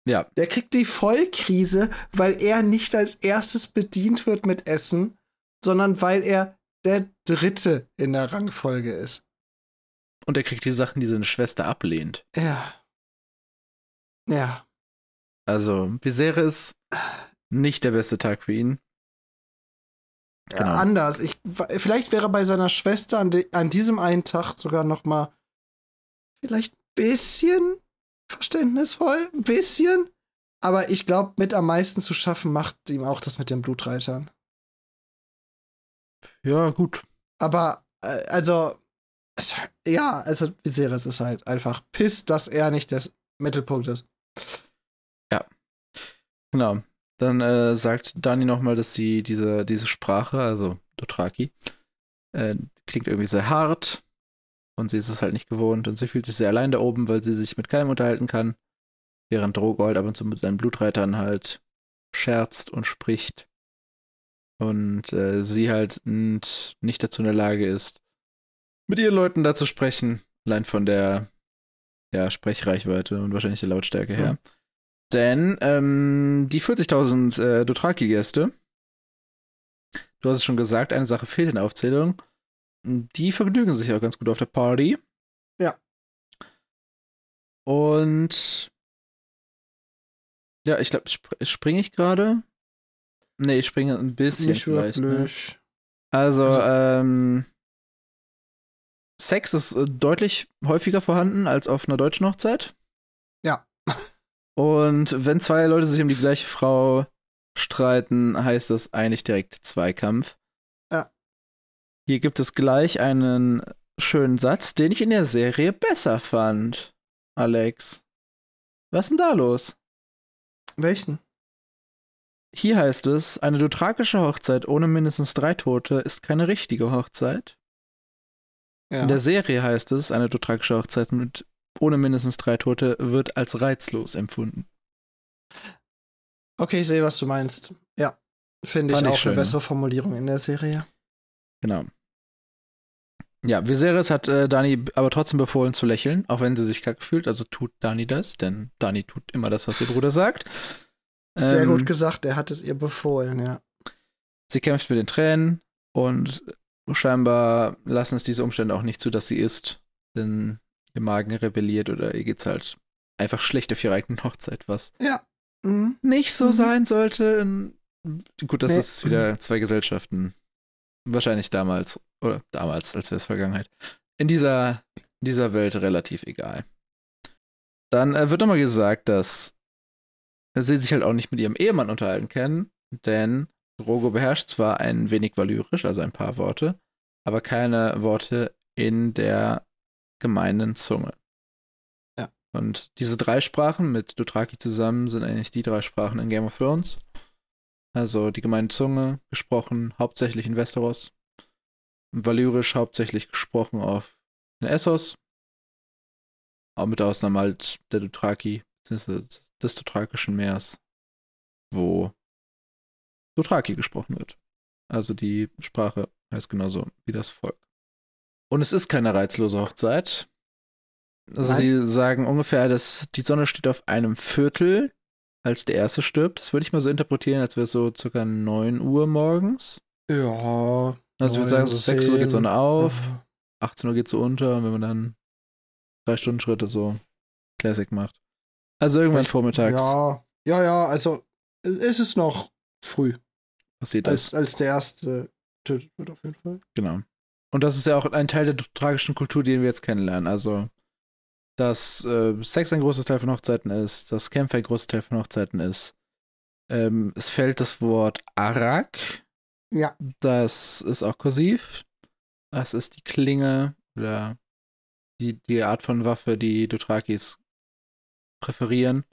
Ja, Der kriegt die Vollkrise, weil er nicht als erstes bedient wird mit Essen, sondern weil er der Dritte in der Rangfolge ist. und er kriegt die Sachen, die seine Schwester ablehnt. Ja. Ja. Also, Viserys, nicht der beste Tag für ihn. Ja, Genau. anders. Ich, vielleicht wäre bei seiner Schwester an, de, an diesem einen Tag sogar noch mal vielleicht ein bisschen verständnisvoll, ein bisschen. Aber ich glaube, mit am meisten zu schaffen macht ihm auch das mit den Blutreitern. Ja, gut. Aber äh, also ja, also Viserys ist halt einfach pisst, dass er nicht der Mittelpunkt ist. Genau. Dann äh, sagt Dani nochmal, dass sie diese, diese Sprache, also Dothraki, äh, klingt irgendwie sehr hart und sie ist es halt nicht gewohnt und sie fühlt sich sehr allein da oben, weil sie sich mit keinem unterhalten kann, während Drogold ab und zu mit seinen Blutreitern halt scherzt und spricht und äh, sie halt nicht dazu in der Lage ist, mit ihren Leuten da zu sprechen, allein von der ja, Sprechreichweite und wahrscheinlich der Lautstärke her. Mhm. Denn ähm, die 40.000 äh, Dothraki-Gäste, du hast es schon gesagt, eine Sache fehlt in der Aufzählung. Die vergnügen sich auch ganz gut auf der Party. Ja. Und ja, ich glaube, sp springe ich gerade? Nee, ich springe ein bisschen Nicht vielleicht. Ne? Also, Also- ähm, Sex ist äh, deutlich häufiger vorhanden als auf einer deutschen Hochzeit. Ja. Und wenn zwei Leute sich um die gleiche Frau streiten, heißt das eigentlich direkt Zweikampf. Ja. Hier gibt es gleich einen schönen Satz, den ich in der Serie besser fand. Alex. Was ist denn da los? Welchen? Hier heißt es, eine dothrakische Hochzeit ohne mindestens drei Tote ist keine richtige Hochzeit. Ja. In der Serie heißt es, eine dothrakische Hochzeit mit ohne mindestens drei Tote wird als reizlos empfunden. Okay, ich sehe, was du meinst. Ja. Finde ich ich auch schön, eine ne? bessere Formulierung in der Serie. Genau. Ja, Viserys hat äh, Dani aber trotzdem befohlen zu lächeln, auch wenn sie sich kacke fühlt. Also tut Dani das, denn Dani tut immer das, was ihr Bruder sagt. Sehr Ähm, gut gesagt, er hat es ihr befohlen, ja. Sie kämpft mit den Tränen und scheinbar lassen es diese Umstände auch nicht zu, dass sie isst, denn ihr Magen rebelliert oder ihr geht's halt einfach schlecht auf ihrer eigenen [LAUGHS] Hochzeit, was Mhm. nicht so Mhm. sein sollte. Gut, das Nee. ist wieder zwei Gesellschaften. Wahrscheinlich damals, oder damals, als wäre es Vergangenheit. In dieser, dieser Welt relativ egal. Dann äh, wird nochmal gesagt, dass sie sich halt auch nicht mit ihrem Ehemann unterhalten können, denn Drogo beherrscht zwar ein wenig Valyrisch, also ein paar Worte, aber keine Worte in der gemeinen Zunge. Ja. Und diese drei Sprachen mit Dothraki zusammen sind eigentlich die drei Sprachen in Game of Thrones. Also die gemeine Zunge, gesprochen hauptsächlich in Westeros. Valyrisch hauptsächlich gesprochen auf in Essos. Auch mit Ausnahme halt der Dothraki, beziehungsweise des Dothrakischen Meers, wo Dothraki gesprochen wird. Also die Sprache heißt genauso wie das Volk. Und es ist keine reizlose Hochzeit. Also sie sagen ungefähr, dass die Sonne steht auf einem Viertel, als der erste stirbt. Das würde ich mal so interpretieren, als wäre es so circa 9 Uhr morgens. Ja. Also ich würde sagen, so 6 Uhr geht die Sonne auf, Ja. 18 Uhr geht sie unter, und wenn man dann drei Stunden Schritte so Classic macht. Also irgendwann Ich- vormittags Ja, ja, ja, also es ist noch früh, passiert das. als, als der erste getötet wird auf jeden Fall. Genau. Und das ist ja auch ein Teil der tragischen Kultur, den wir jetzt kennenlernen. Also, dass äh, Sex ein großes Teil von Hochzeiten ist, dass Kämpfe ein großes Teil von Hochzeiten ist. Ähm, es fällt das Wort Arak. Ja. Das ist auch kursiv. Das ist die Klinge oder die, die Art von Waffe, die Dothrakis präferieren.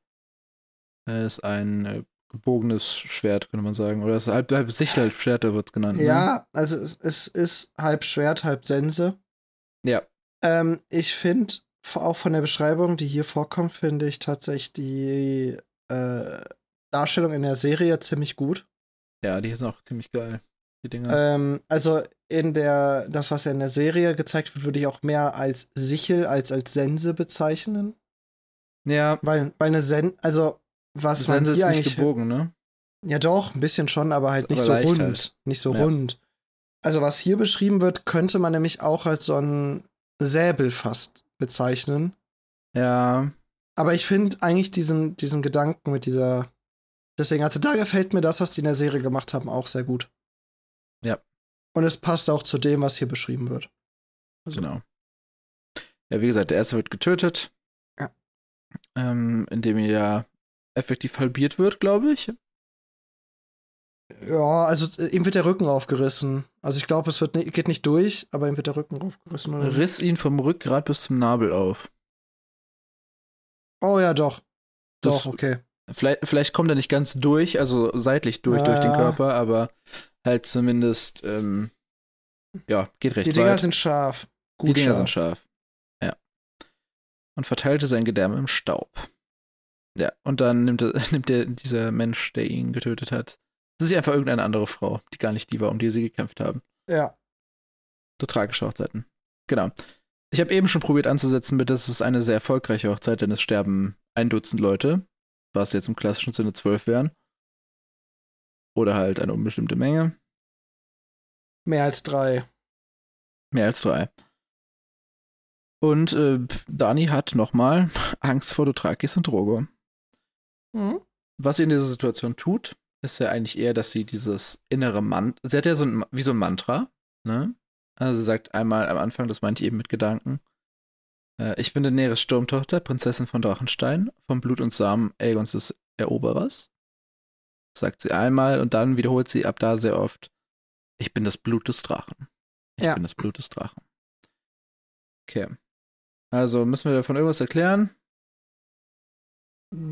Es ist ein äh, gebogenes Schwert, könnte man sagen. Oder es ist halb, halb Sichel-Schwert, da wird es genannt. Ne? Ja, also es, es ist halb Schwert, halb Sense. Ja. Ähm, ich finde, auch von der Beschreibung, die hier vorkommt, finde ich tatsächlich die äh, Darstellung in der Serie ziemlich gut. Ja, die sind auch ziemlich geil, die Dinger. Ähm, also in der, das, was ja in der Serie gezeigt wird, würde ich auch mehr als Sichel als als Sense bezeichnen. ja, Weil, weil eine Sen, also was man hier nicht eigentlich. gebogen, ne? Ja, doch, ein bisschen schon, aber halt nicht Aber so rund. halt. Nicht so Ja. rund. Also, was hier beschrieben wird, könnte man nämlich auch als so ein Säbel fast bezeichnen. Ja, Aber ich finde eigentlich diesen, diesen Gedanken mit dieser. Deswegen, also da gefällt mir das, was die in der Serie gemacht haben, auch sehr gut. Ja. Und es passt auch zu dem, was hier beschrieben wird. Also, genau. Ja, wie gesagt, der erste wird getötet. Ja. Ähm, indem er ja effektiv halbiert wird, glaube ich. Ja, also äh, ihm wird der Rücken aufgerissen. Also ich glaube, es wird ni- geht nicht durch, aber ihm wird der Rücken aufgerissen. Oder? Riss ihn vom Rückgrat bis zum Nabel auf. Oh ja, doch. Das- Doch, okay. Vielleicht, vielleicht kommt er nicht ganz durch, also seitlich durch, durch den Ja. Körper, aber halt zumindest, ähm, ja, geht recht Die Dinger weit. sind scharf. Gut Die Dinger scharf. sind scharf. Ja. Und verteilte sein Gedärm im Staub. Ja, und dann nimmt, er, [LAUGHS] nimmt er dieser Mensch, der ihn getötet hat, das ist einfach irgendeine andere Frau, die gar nicht die war, um die sie gekämpft haben. Ja. So tragische Hochzeiten. Genau. Ich habe eben schon probiert anzusetzen mit, das ist eine sehr erfolgreiche Hochzeit, denn es sterben ein Dutzend Leute, was jetzt im klassischen Sinne zwölf wären. Oder halt eine unbestimmte Menge. Mehr als drei. Mehr als drei. Und äh, Dani hat nochmal [LAUGHS] Angst vor Dothrakis und Drogo. Mhm. Was sie in dieser Situation tut, ist ja eigentlich eher, dass sie dieses innere Mantra, sie hat ja so ein, wie so ein Mantra, ne? Also sie sagt einmal am Anfang, das meinte ich eben mit Gedanken, äh, ich bin Daenerys Sturmtochter, Prinzessin von Drachenstein, vom Blut und Samen Aegons des Eroberers. Sagt sie einmal und dann wiederholt sie ab da sehr oft, ich bin das Blut des Drachen. Ich Ja. bin das Blut des Drachen. Okay. Also müssen wir davon irgendwas erklären?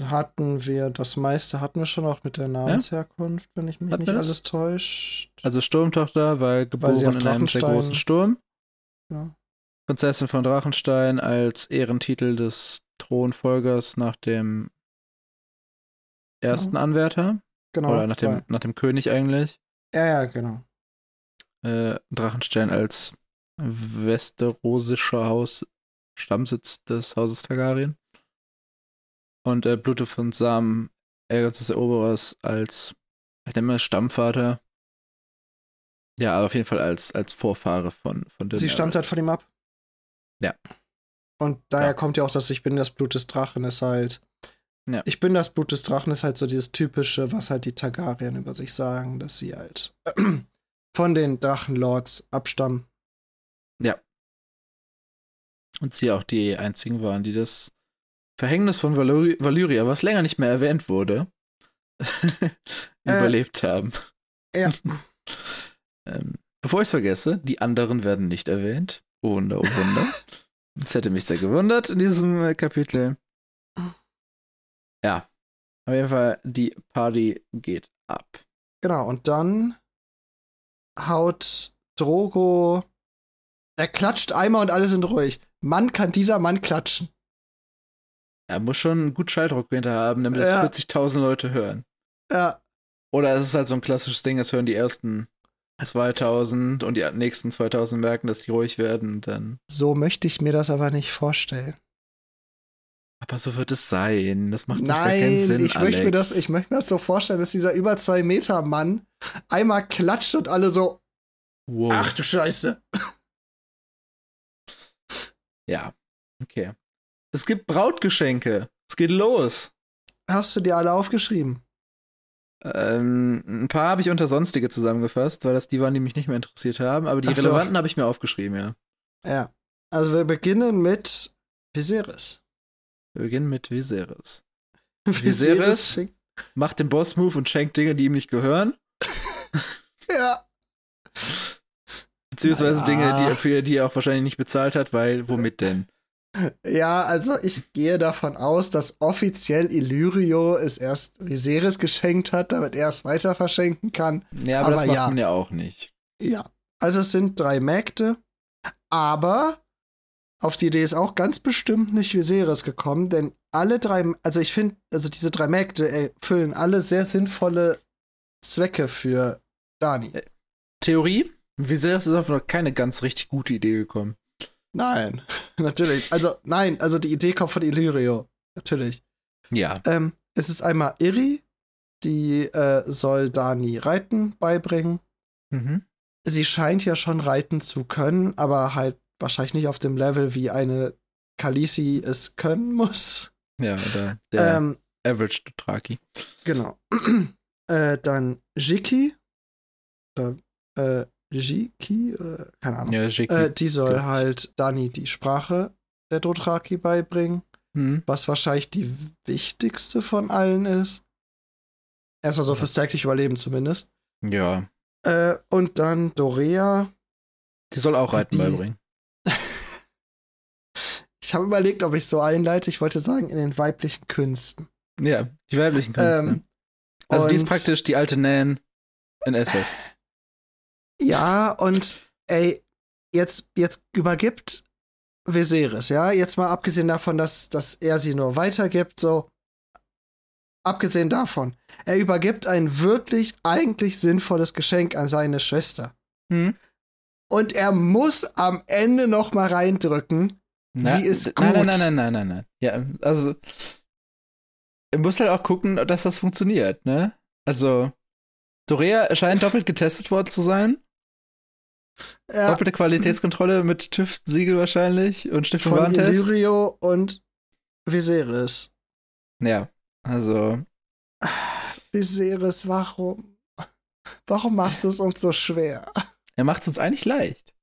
Hatten wir, das meiste hatten wir schon auch mit der Namensherkunft, wenn ich mich Hatten nicht alles täuscht. Also Sturmtochter, weil geboren auf in einem sehr Drachenstein- großen Sturm. Ja. Prinzessin von Drachenstein als Ehrentitel des Thronfolgers nach dem ersten Anwärter. Genau. oder nach dem, weil- nach dem König eigentlich. ja, ja, genau. Äh, Drachenstein als westerosischer Haus, Stammsitz des Hauses Targaryen. Und äh, Blute von Samen Aegons des Eroberers als, ich nenne mal Stammvater. Ja, aber auf jeden Fall als, als Vorfahre von, von Sie Daenerys. stammt halt von ihm ab. Ja. Und daher Ja. kommt ja auch das Ich bin das Blut des Drachen ist halt. Ja. Ich bin das Blut des Drachen ist halt so dieses typische, was halt die Targaryen über sich sagen, dass sie halt [CLEARS THROAT] von den Drachenlords abstammen. Und sie auch die einzigen waren, die das Verhängnis von Valyri Valyria, was länger nicht mehr erwähnt wurde, [LAUGHS] überlebt haben. Ja. [LAUGHS] ähm, bevor ich es vergesse, die anderen werden nicht erwähnt. Wunder, oh Wunder. [LAUGHS] Das hätte mich sehr gewundert in diesem äh, Kapitel. Ja. Auf jeden Fall, die Party geht ab. Genau, und dann haut Drogo. Er klatscht einmal und alle sind ruhig. Mann kann dieser Mann klatschen. Er muss schon gut Schalldruck hinter haben, damit Ja. es 40.000 Leute hören. Ja, Oder es ist halt so ein klassisches Ding, das hören die ersten 2000 und die nächsten 2000 merken, dass die ruhig werden dann. so möchte ich mir das aber nicht vorstellen. Aber so wird es sein. Das macht gar keinen Nein, Sinn. ich möchte, mir das, Alex. ich möchte mir das so vorstellen, dass dieser über zwei Meter Mann einmal klatscht und alle so, Wow. ach du Scheiße. Ja. Okay. Es gibt Brautgeschenke. Es geht los. Hast du dir alle aufgeschrieben? Ähm, ein paar habe ich unter sonstige zusammengefasst, weil das die waren, die mich nicht mehr interessiert haben. Aber die Ach so. relevanten habe ich mir aufgeschrieben, ja. Ja. Also wir beginnen mit Viserys. Wir beginnen mit Viserys. [LAUGHS] Viserys schickt. Macht den Boss-Move und schenkt Dinge, die ihm nicht gehören. [LAUGHS] Ja. Beziehungsweise Naja. Dinge, die, für die er auch wahrscheinlich nicht bezahlt hat, weil womit denn? Ja, also ich gehe davon aus, dass offiziell Illyrio es erst Viserys geschenkt hat, damit er es weiter verschenken kann. Ja, aber, das Aber macht ja. man ja auch nicht. Ja. Also es sind drei Mägde, aber auf die Idee ist auch ganz bestimmt nicht Viserys gekommen, denn alle drei, also ich finde, also diese drei Mägde erfüllen alle sehr sinnvolle Zwecke für Dani. Theorie? Viserys ist auf noch keine ganz richtig gute Idee gekommen. Nein, [LAUGHS] natürlich. Also nein, also die Idee kommt von Illyrio. Natürlich. Ja. Ähm, es ist einmal Iri, die äh, soll Dani Reiten beibringen. Mhm. Sie scheint ja schon reiten zu können, aber halt wahrscheinlich nicht auf dem Level, wie eine Khaleesi es können [LAUGHS] muss. Ja, oder der Ähm, Average Dothraki. genau. [CLEARS THROAT] äh, dann Jiki. Oder äh, Jiki, äh, keine Ahnung. Ja. Äh, die soll Ja. halt Dani die Sprache der Dothraki beibringen. hm. was wahrscheinlich die wichtigste von allen ist. Erstmal so fürs tägliche Überleben zumindest. Ja. Äh, und dann Dorea. Die soll auch Reiten Die- beibringen. [LAUGHS] Ich habe überlegt, ob ich so einleite. Ich wollte sagen, in den weiblichen Künsten. Ja, die weiblichen Künste. Ähm, also die ist praktisch die alte Nan in Essos. Ja, und ey, jetzt, jetzt übergibt Viserys, ja, jetzt mal abgesehen davon, dass, dass er sie nur weitergibt, so. Abgesehen davon, er übergibt ein wirklich eigentlich sinnvolles Geschenk an seine Schwester. Hm? Und er muss am Ende noch mal reindrücken. Na, Sie ist gut. nein, nein, nein, nein, nein, nein. Ja, also er muss halt auch gucken, dass das funktioniert, ne? Also Dorea scheint doppelt getestet worden zu sein. Ja, Doppelte Qualitätskontrolle mit TÜV-Siegel wahrscheinlich und Stiftung von Warentest. Illyrio und Viserys. Ja, also Viserys, warum? Warum machst du es uns so schwer? er macht es uns eigentlich leicht.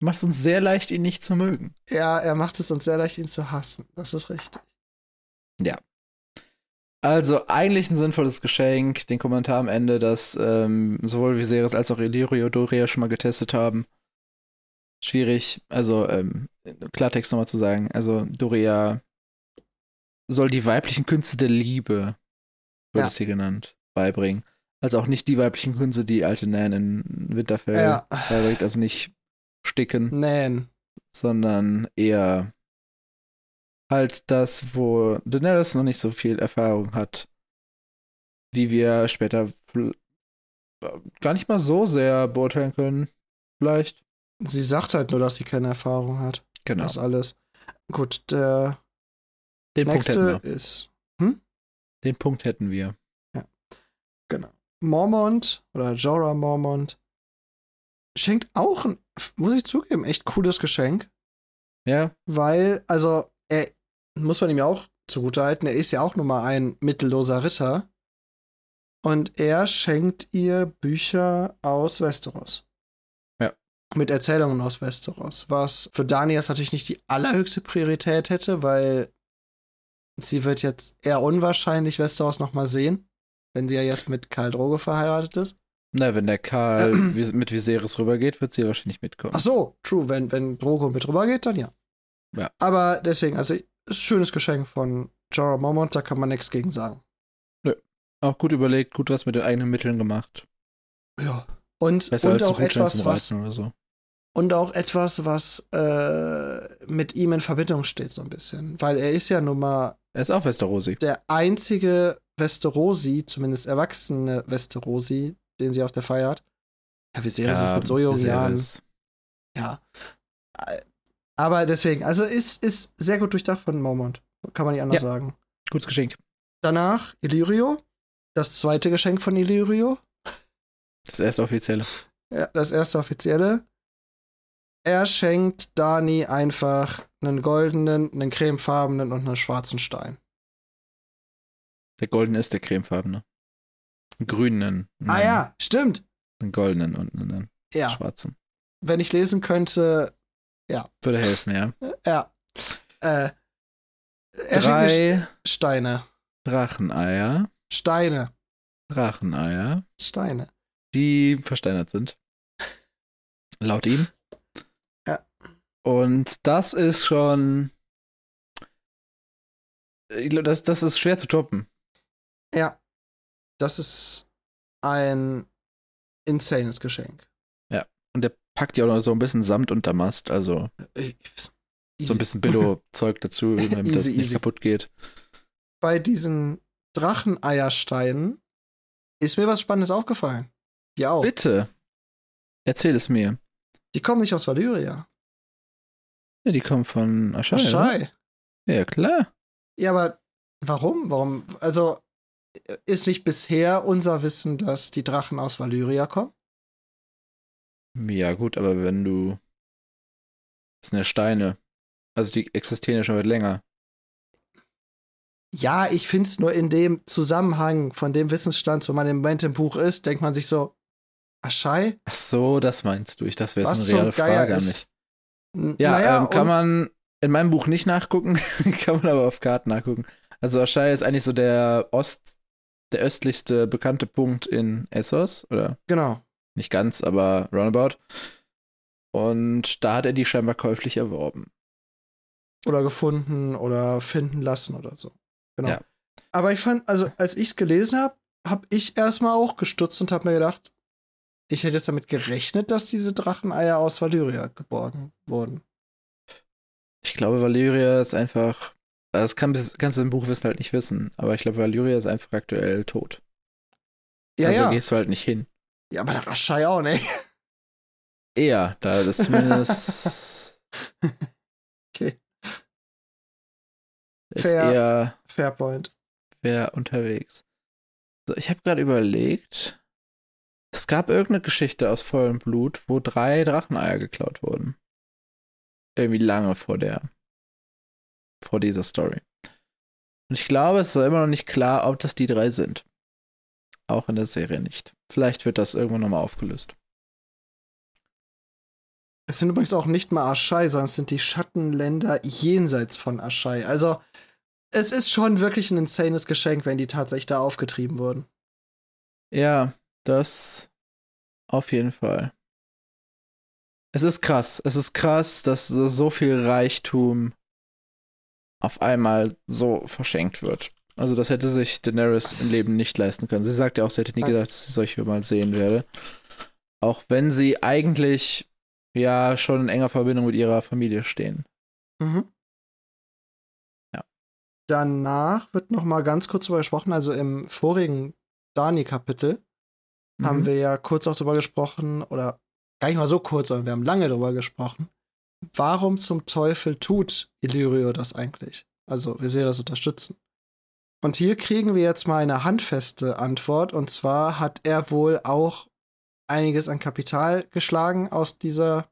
Er macht es uns sehr leicht, ihn nicht zu mögen. Ja, er macht es uns sehr leicht, ihn zu hassen. Das ist richtig. Also eigentlich ein sinnvolles Geschenk. Den Kommentar am Ende, dass ähm, sowohl Viserys als auch Illyrio Dorea schon mal getestet haben. Schwierig. Also ähm, Klartext nochmal zu sagen. Also Dorea soll die weiblichen Künste der Liebe, wird Ja. es hier genannt, beibringen. Also auch nicht die weiblichen Künste, die alte Nan in Winterfell Ja, beibringt. Also nicht sticken, Nan. sondern eher halt das, wo Daenerys noch nicht so viel Erfahrung hat, wie wir später fl- gar nicht mal so sehr beurteilen können. Vielleicht. Sie sagt halt nur, dass sie keine Erfahrung hat. Genau. Das alles. Gut, der Den Punkt hätten nächste wir. ist Den Punkt hätten wir. Genau. Mormont oder Jorah Mormont schenkt auch ein, muss ich zugeben, echt cooles Geschenk. Ja, Weil, also, er muss man ihm ja auch zugutehalten, er ist ja auch nur mal ein mittelloser Ritter. Und er schenkt ihr Bücher aus Westeros. Ja. Mit Erzählungen aus Westeros, was für Danias natürlich nicht die allerhöchste Priorität hätte, weil sie wird jetzt eher unwahrscheinlich Westeros noch mal sehen. wenn sie ja jetzt mit Karl Drogo verheiratet ist. Na, wenn der Karl [CLEARS THROAT] mit Viserys rübergeht, wird sie wahrscheinlich mitkommen. Ach so, true. Wenn, wenn Drogo mit rübergeht, dann ja. Ja. Aber deswegen, also, ist ein schönes Geschenk von Jorah Mormont, da kann man nichts gegen sagen. Auch gut überlegt, gut was mit den eigenen Mitteln gemacht. Ja. Und, Besser und auch etwas, was so. und auch etwas, was äh, mit ihm in Verbindung steht, so ein bisschen. Weil er ist ja nun mal Er ist auch Westerosi. der einzige Westerosi, zumindest erwachsene Westerosi, den sie auf der Feier hat. Ja, Viserys ist mit so jungen Jahren. Viserys. Ja. Aber deswegen, also ist, ist sehr gut durchdacht von Mormont. Kann man nicht anders Ja. sagen. Gutes Geschenk. Danach Illyrio. Das zweite Geschenk von Illyrio. Das erste offizielle. Ja, das erste offizielle. Er schenkt Dani einfach einen goldenen, einen cremefarbenen und einen schwarzen Stein. Der goldene ist der cremefarbene. Einen grünen. Ah einen- ja, stimmt. Einen goldenen und einen Ja, schwarzen. wenn ich lesen könnte, Würde helfen, ja. ja. Äh, er Drei Steine. Dracheneier. Steine. Dracheneier, Steine. die versteinert sind. [LAUGHS] Laut ihm. Ja. Und das ist schon. Glaube, das, das ist schwer zu toppen. Ja. Das ist ein insanes Geschenk. Packt ja auch noch so ein bisschen Samt und Damast, also Äh, so ein bisschen Billo-Zeug dazu, [LAUGHS] damit das Easy, nicht easy. kaputt geht. Bei diesen Dracheneiersteinen ist mir was Spannendes aufgefallen. Die auch. Bitte. Erzähl es mir. Die kommen nicht aus Valyria. Ja, die kommen von Aschai. Aschai. Ja, klar. Ja, aber warum? Warum? Also, ist nicht bisher unser Wissen, dass die Drachen aus Valyria kommen? Ja, gut, aber wenn du. Das sind ja Steine. Also die existieren ja schon weit länger. Ja, ich finde es nur in dem Zusammenhang von dem Wissensstand, wo man im Moment im Buch ist, denkt man sich so, Aschai? Ach so, das meinst du. Ich dachte, wäre eine reale Frage an mich. Ja, naja, ähm, kann man in meinem Buch nicht nachgucken, [LAUGHS] kann man aber auf Karten nachgucken. Also Aschai ist eigentlich so der Ost, der östlichste bekannte Punkt in Essos, oder Genau. Nicht ganz, aber roundabout. Und da hat er die scheinbar käuflich erworben. Oder gefunden oder finden lassen oder so. Genau. Ja. Aber ich fand, also als ich es gelesen habe, habe ich erstmal auch gestutzt und habe mir gedacht, ich hätte jetzt damit gerechnet, dass diese Dracheneier aus Valyria geborgen wurden. Ich glaube, Valyria ist einfach. Das kann, kannst du im Buchwissen halt nicht wissen, aber ich glaube, Valyria ist einfach aktuell tot. Ja, also ja. gehst du halt nicht hin. Ja, aber nach Aschai auch, ne? [LAUGHS] Eher, da das zumindest Okay. ist Fair. eher Fairpoint. wer unterwegs. So, ich habe gerade überlegt, es gab irgendeine Geschichte aus und Blut, wo drei Dracheneier geklaut wurden. Irgendwie lange vor der, vor dieser Story. Und ich glaube, es ist immer noch nicht klar, ob das die drei sind. Auch in der Serie nicht. Vielleicht wird das irgendwann nochmal aufgelöst. Es sind übrigens auch nicht mal Aschai, sondern es sind die Schattenländer jenseits von Aschai. Also, es ist schon wirklich ein insanes Geschenk, wenn die tatsächlich da aufgetrieben wurden. Ja, das auf jeden Fall. Es ist krass. Es ist krass, dass so viel Reichtum auf einmal so verschenkt wird. Also das hätte sich Daenerys im Leben nicht leisten können. Sie sagt ja auch, sie hätte nie gedacht, dass sie solche mal sehen werde. Auch wenn sie eigentlich ja schon in enger Verbindung mit ihrer Familie stehen. Mhm. Ja. Danach wird noch mal ganz kurz drüber gesprochen. Also im vorigen Dani-Kapitel haben Mhm. wir ja kurz auch drüber gesprochen, oder gar nicht mal so kurz, sondern wir haben lange drüber gesprochen. Warum zum Teufel tut Illyrio das eigentlich? Also Viserys unterstützen. Und hier kriegen wir jetzt mal eine handfeste Antwort. Und zwar hat er wohl auch einiges an Kapital geschlagen aus dieser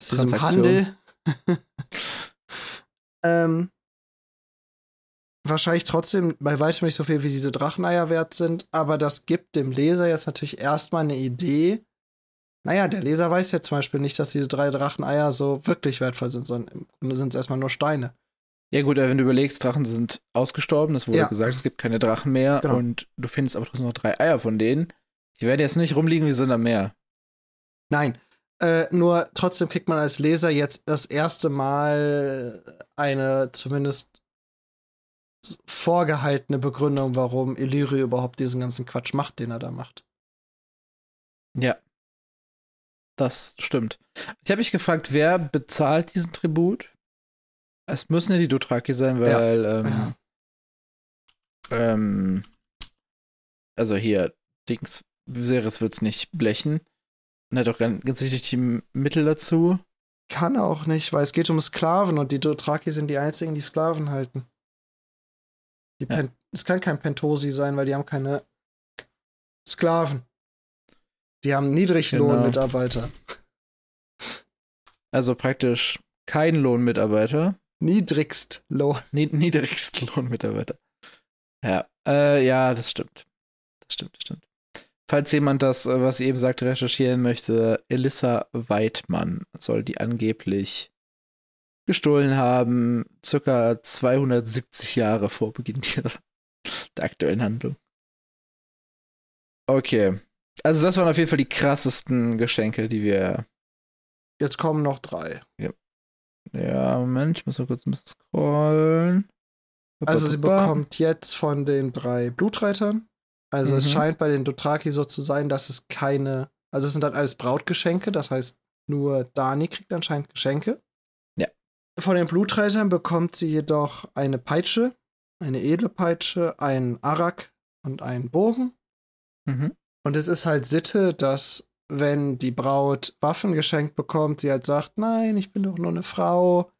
aus diesem. Handel. [LAUGHS] ähm, wahrscheinlich trotzdem bei weitem nicht so viel wie diese Dracheneier wert sind, aber das gibt dem Leser jetzt natürlich erstmal eine Idee. Naja, der Leser weiß ja zum Beispiel nicht, dass diese drei Dracheneier so wirklich wertvoll sind, sondern im Grunde sind es erstmal nur Steine. Ja, gut, wenn du überlegst, Drachen sind ausgestorben, das wurde Ja. gesagt, es gibt keine Drachen mehr Genau. und du findest aber trotzdem noch drei Eier von denen. Die werden jetzt nicht rumliegen, wie sind am Meer. Nein. Äh, nur trotzdem kriegt man als Leser jetzt das erste Mal eine zumindest vorgehaltene Begründung, warum Illyrio überhaupt diesen ganzen Quatsch macht, den er da macht. Ja. Das stimmt. Ich habe mich gefragt, wer bezahlt diesen Tribut? Es müssen ja die Dothraki sein, weil, ähm, Ja. ähm, also hier, Dings, Viserys wird's nicht blechen. Und er hat auch ganz, ganz sicherlich die Mittel dazu. Kann auch nicht, weil es geht um Sklaven und die Dothraki sind die einzigen, die Sklaven halten. Die Ja. Es kann kein Pentosi sein, weil die haben keine Sklaven. Die haben Niedriglohnmitarbeiter. Also praktisch kein Lohnmitarbeiter. Niedrigstlohn. [LAUGHS] Nied Niedrigstlohnmitarbeiter. Ja, äh, ja, das stimmt. Das stimmt, das stimmt. Falls jemand das, äh, was ich eben sagte, recherchieren möchte, Elissa Weidmann soll die angeblich gestohlen haben, circa 270 Jahre vor Beginn dieser, der aktuellen Handlung. Okay. Also das waren auf jeden Fall die krassesten Geschenke, die wir. Jetzt kommen noch drei. Ja, Moment, ich muss mal kurz ein bisschen scrollen. Also sie bekommt jetzt von den drei Blutreitern. Also es Mhm. scheint bei den Dothraki so zu sein, dass es keine, also es sind dann alles Brautgeschenke, das heißt nur Dani kriegt anscheinend Geschenke. Ja. Von den Blutreitern bekommt sie jedoch eine Peitsche, eine edle Peitsche, einen Arak und einen Bogen. Mhm. Und es ist halt Sitte, dass wenn die Braut Waffen geschenkt bekommt, sie halt sagt, nein, ich bin doch nur eine Frau.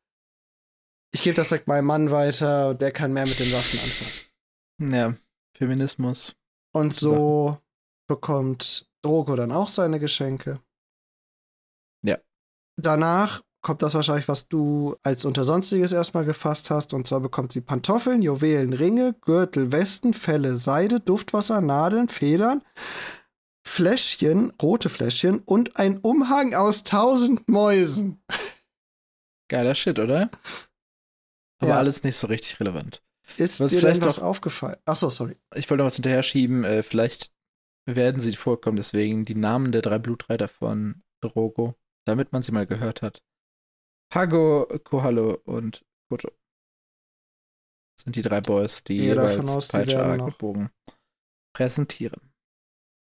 Ich gebe das direkt meinem Mann weiter, der kann mehr mit den Waffen anfangen. Ja, Feminismus. Und so bekommt Drogo dann auch seine Geschenke. Ja. Danach kommt das wahrscheinlich, was du als Untersonstiges erstmal gefasst hast. Und zwar bekommt sie Pantoffeln, Juwelen, Ringe, Gürtel, Westen, Felle, Seide, Duftwasser, Nadeln, Federn, Fläschchen, rote Fläschchen und ein Umhang aus tausend Mäusen. Geiler Shit, oder? Aber Ja. alles nicht so richtig relevant. Ist Was dir vielleicht was noch- aufgefallen? Achso, sorry. Ich wollte noch was hinterher schieben. Äh, vielleicht werden sie vorkommen, deswegen die Namen der drei Blutreiter von Drogo, damit man sie mal gehört hat. Hago, Kohalo und Koto. Das sind die drei Boys, die davon jeweils Peitsche, Arc Bogen präsentieren.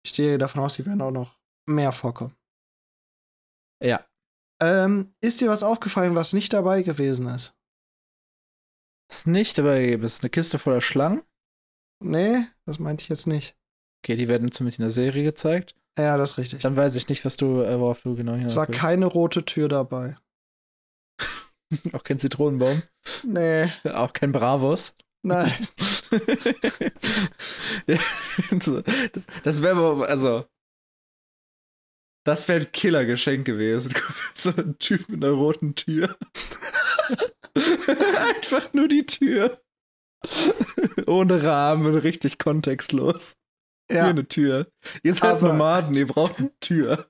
Ich stehe davon aus, die werden auch noch mehr vorkommen. Ja. Ähm, ist dir was aufgefallen, was nicht dabei gewesen ist? Ist nicht dabei gegeben. Es ist eine Kiste voller Schlangen. Nee, das meinte ich jetzt nicht. Okay, die werden zumindest in der Serie gezeigt. Ja, das ist richtig. Dann weiß ich nicht, was du, äh, worauf du genau hinaus Es war keine rote Tür dabei. [LAUGHS] Auch kein Zitronenbaum. Nee, Auch kein Bravos. nein. [LAUGHS] [LAUGHS] Das wäre aber, also. Das wäre ein Killergeschenk gewesen. [LAUGHS] So ein Typ mit einer roten Tür. [LAUGHS] Einfach nur die Tür. Ohne Rahmen, richtig kontextlos. Hier Ja, eine Tür. Ihr seid Aber- Nomaden, ihr braucht eine Tür.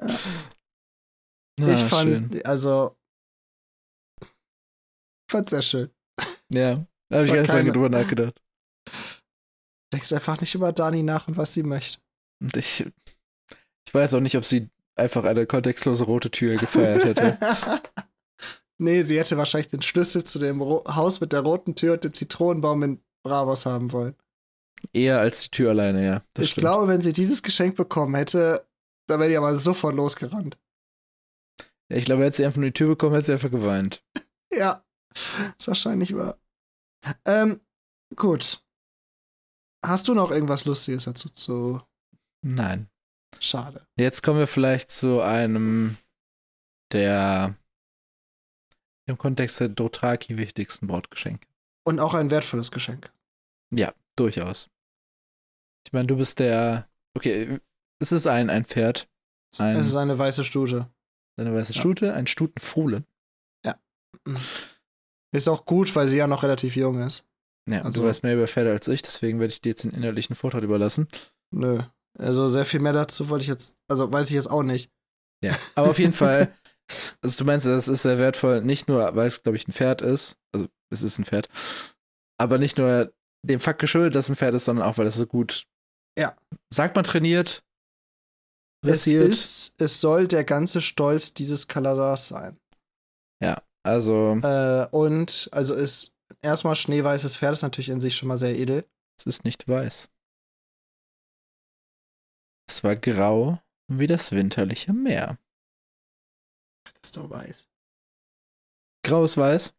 Ja. Ah, ich fand, schön. also. Ich fand sehr schön. Ja, da habe ich war gar nicht so lange drüber nachgedacht. Denkst einfach nicht über Dani nach und was sie möchte. Und ich, ich weiß auch nicht, ob sie einfach eine kontextlose rote Tür gefeiert hätte. [LAUGHS] nee, sie hätte wahrscheinlich den Schlüssel zu dem Ro Haus mit der roten Tür und dem Zitronenbaum in Bravos haben wollen. Eher als die Tür alleine, ja. Ich stimmt. glaube, wenn sie dieses Geschenk bekommen hätte, dann wäre die aber sofort losgerannt. Ja, ich glaube, hätte sie einfach nur die Tür bekommen, hätte sie einfach geweint. [LAUGHS] Ja, ist wahrscheinlich wahr. Ähm, gut. Hast du noch irgendwas Lustiges dazu zu? Nein. Schade. Jetzt kommen wir vielleicht zu einem der im Kontext der Dothraki wichtigsten Brautgeschenke. Und auch ein wertvolles Geschenk. Ja, durchaus. Ich meine, du bist der. Okay, es ist ein, ein Pferd. Ein, Es ist eine weiße Stute. eine weiße Ja. Stute, ein Stutenfohlen. Ist auch gut, weil sie ja noch relativ jung ist. Ja, und Also- du weißt mehr über Pferde als ich, deswegen werde ich dir jetzt den innerlichen Vortrag überlassen. Nö. Also sehr viel mehr dazu wollte ich jetzt, also weiß ich jetzt auch nicht. Ja, aber auf jeden Fall, [LAUGHS] Also du meinst, das ist sehr wertvoll, nicht nur, weil es, glaube ich, ein Pferd ist, also es ist ein Pferd, aber nicht nur dem Fakt geschuldet, dass es ein Pferd ist, sondern auch, weil es so gut, Ja. sagt man trainiert, Es ist, es soll der ganze Stolz dieses Kalasars sein. Ja, also Äh, und also ist erstmal schneeweißes Pferd ist natürlich in sich schon mal sehr edel. es ist nicht weiß. Es war grau wie das winterliche Meer. Das ist doch weiß. Grau ist weiß,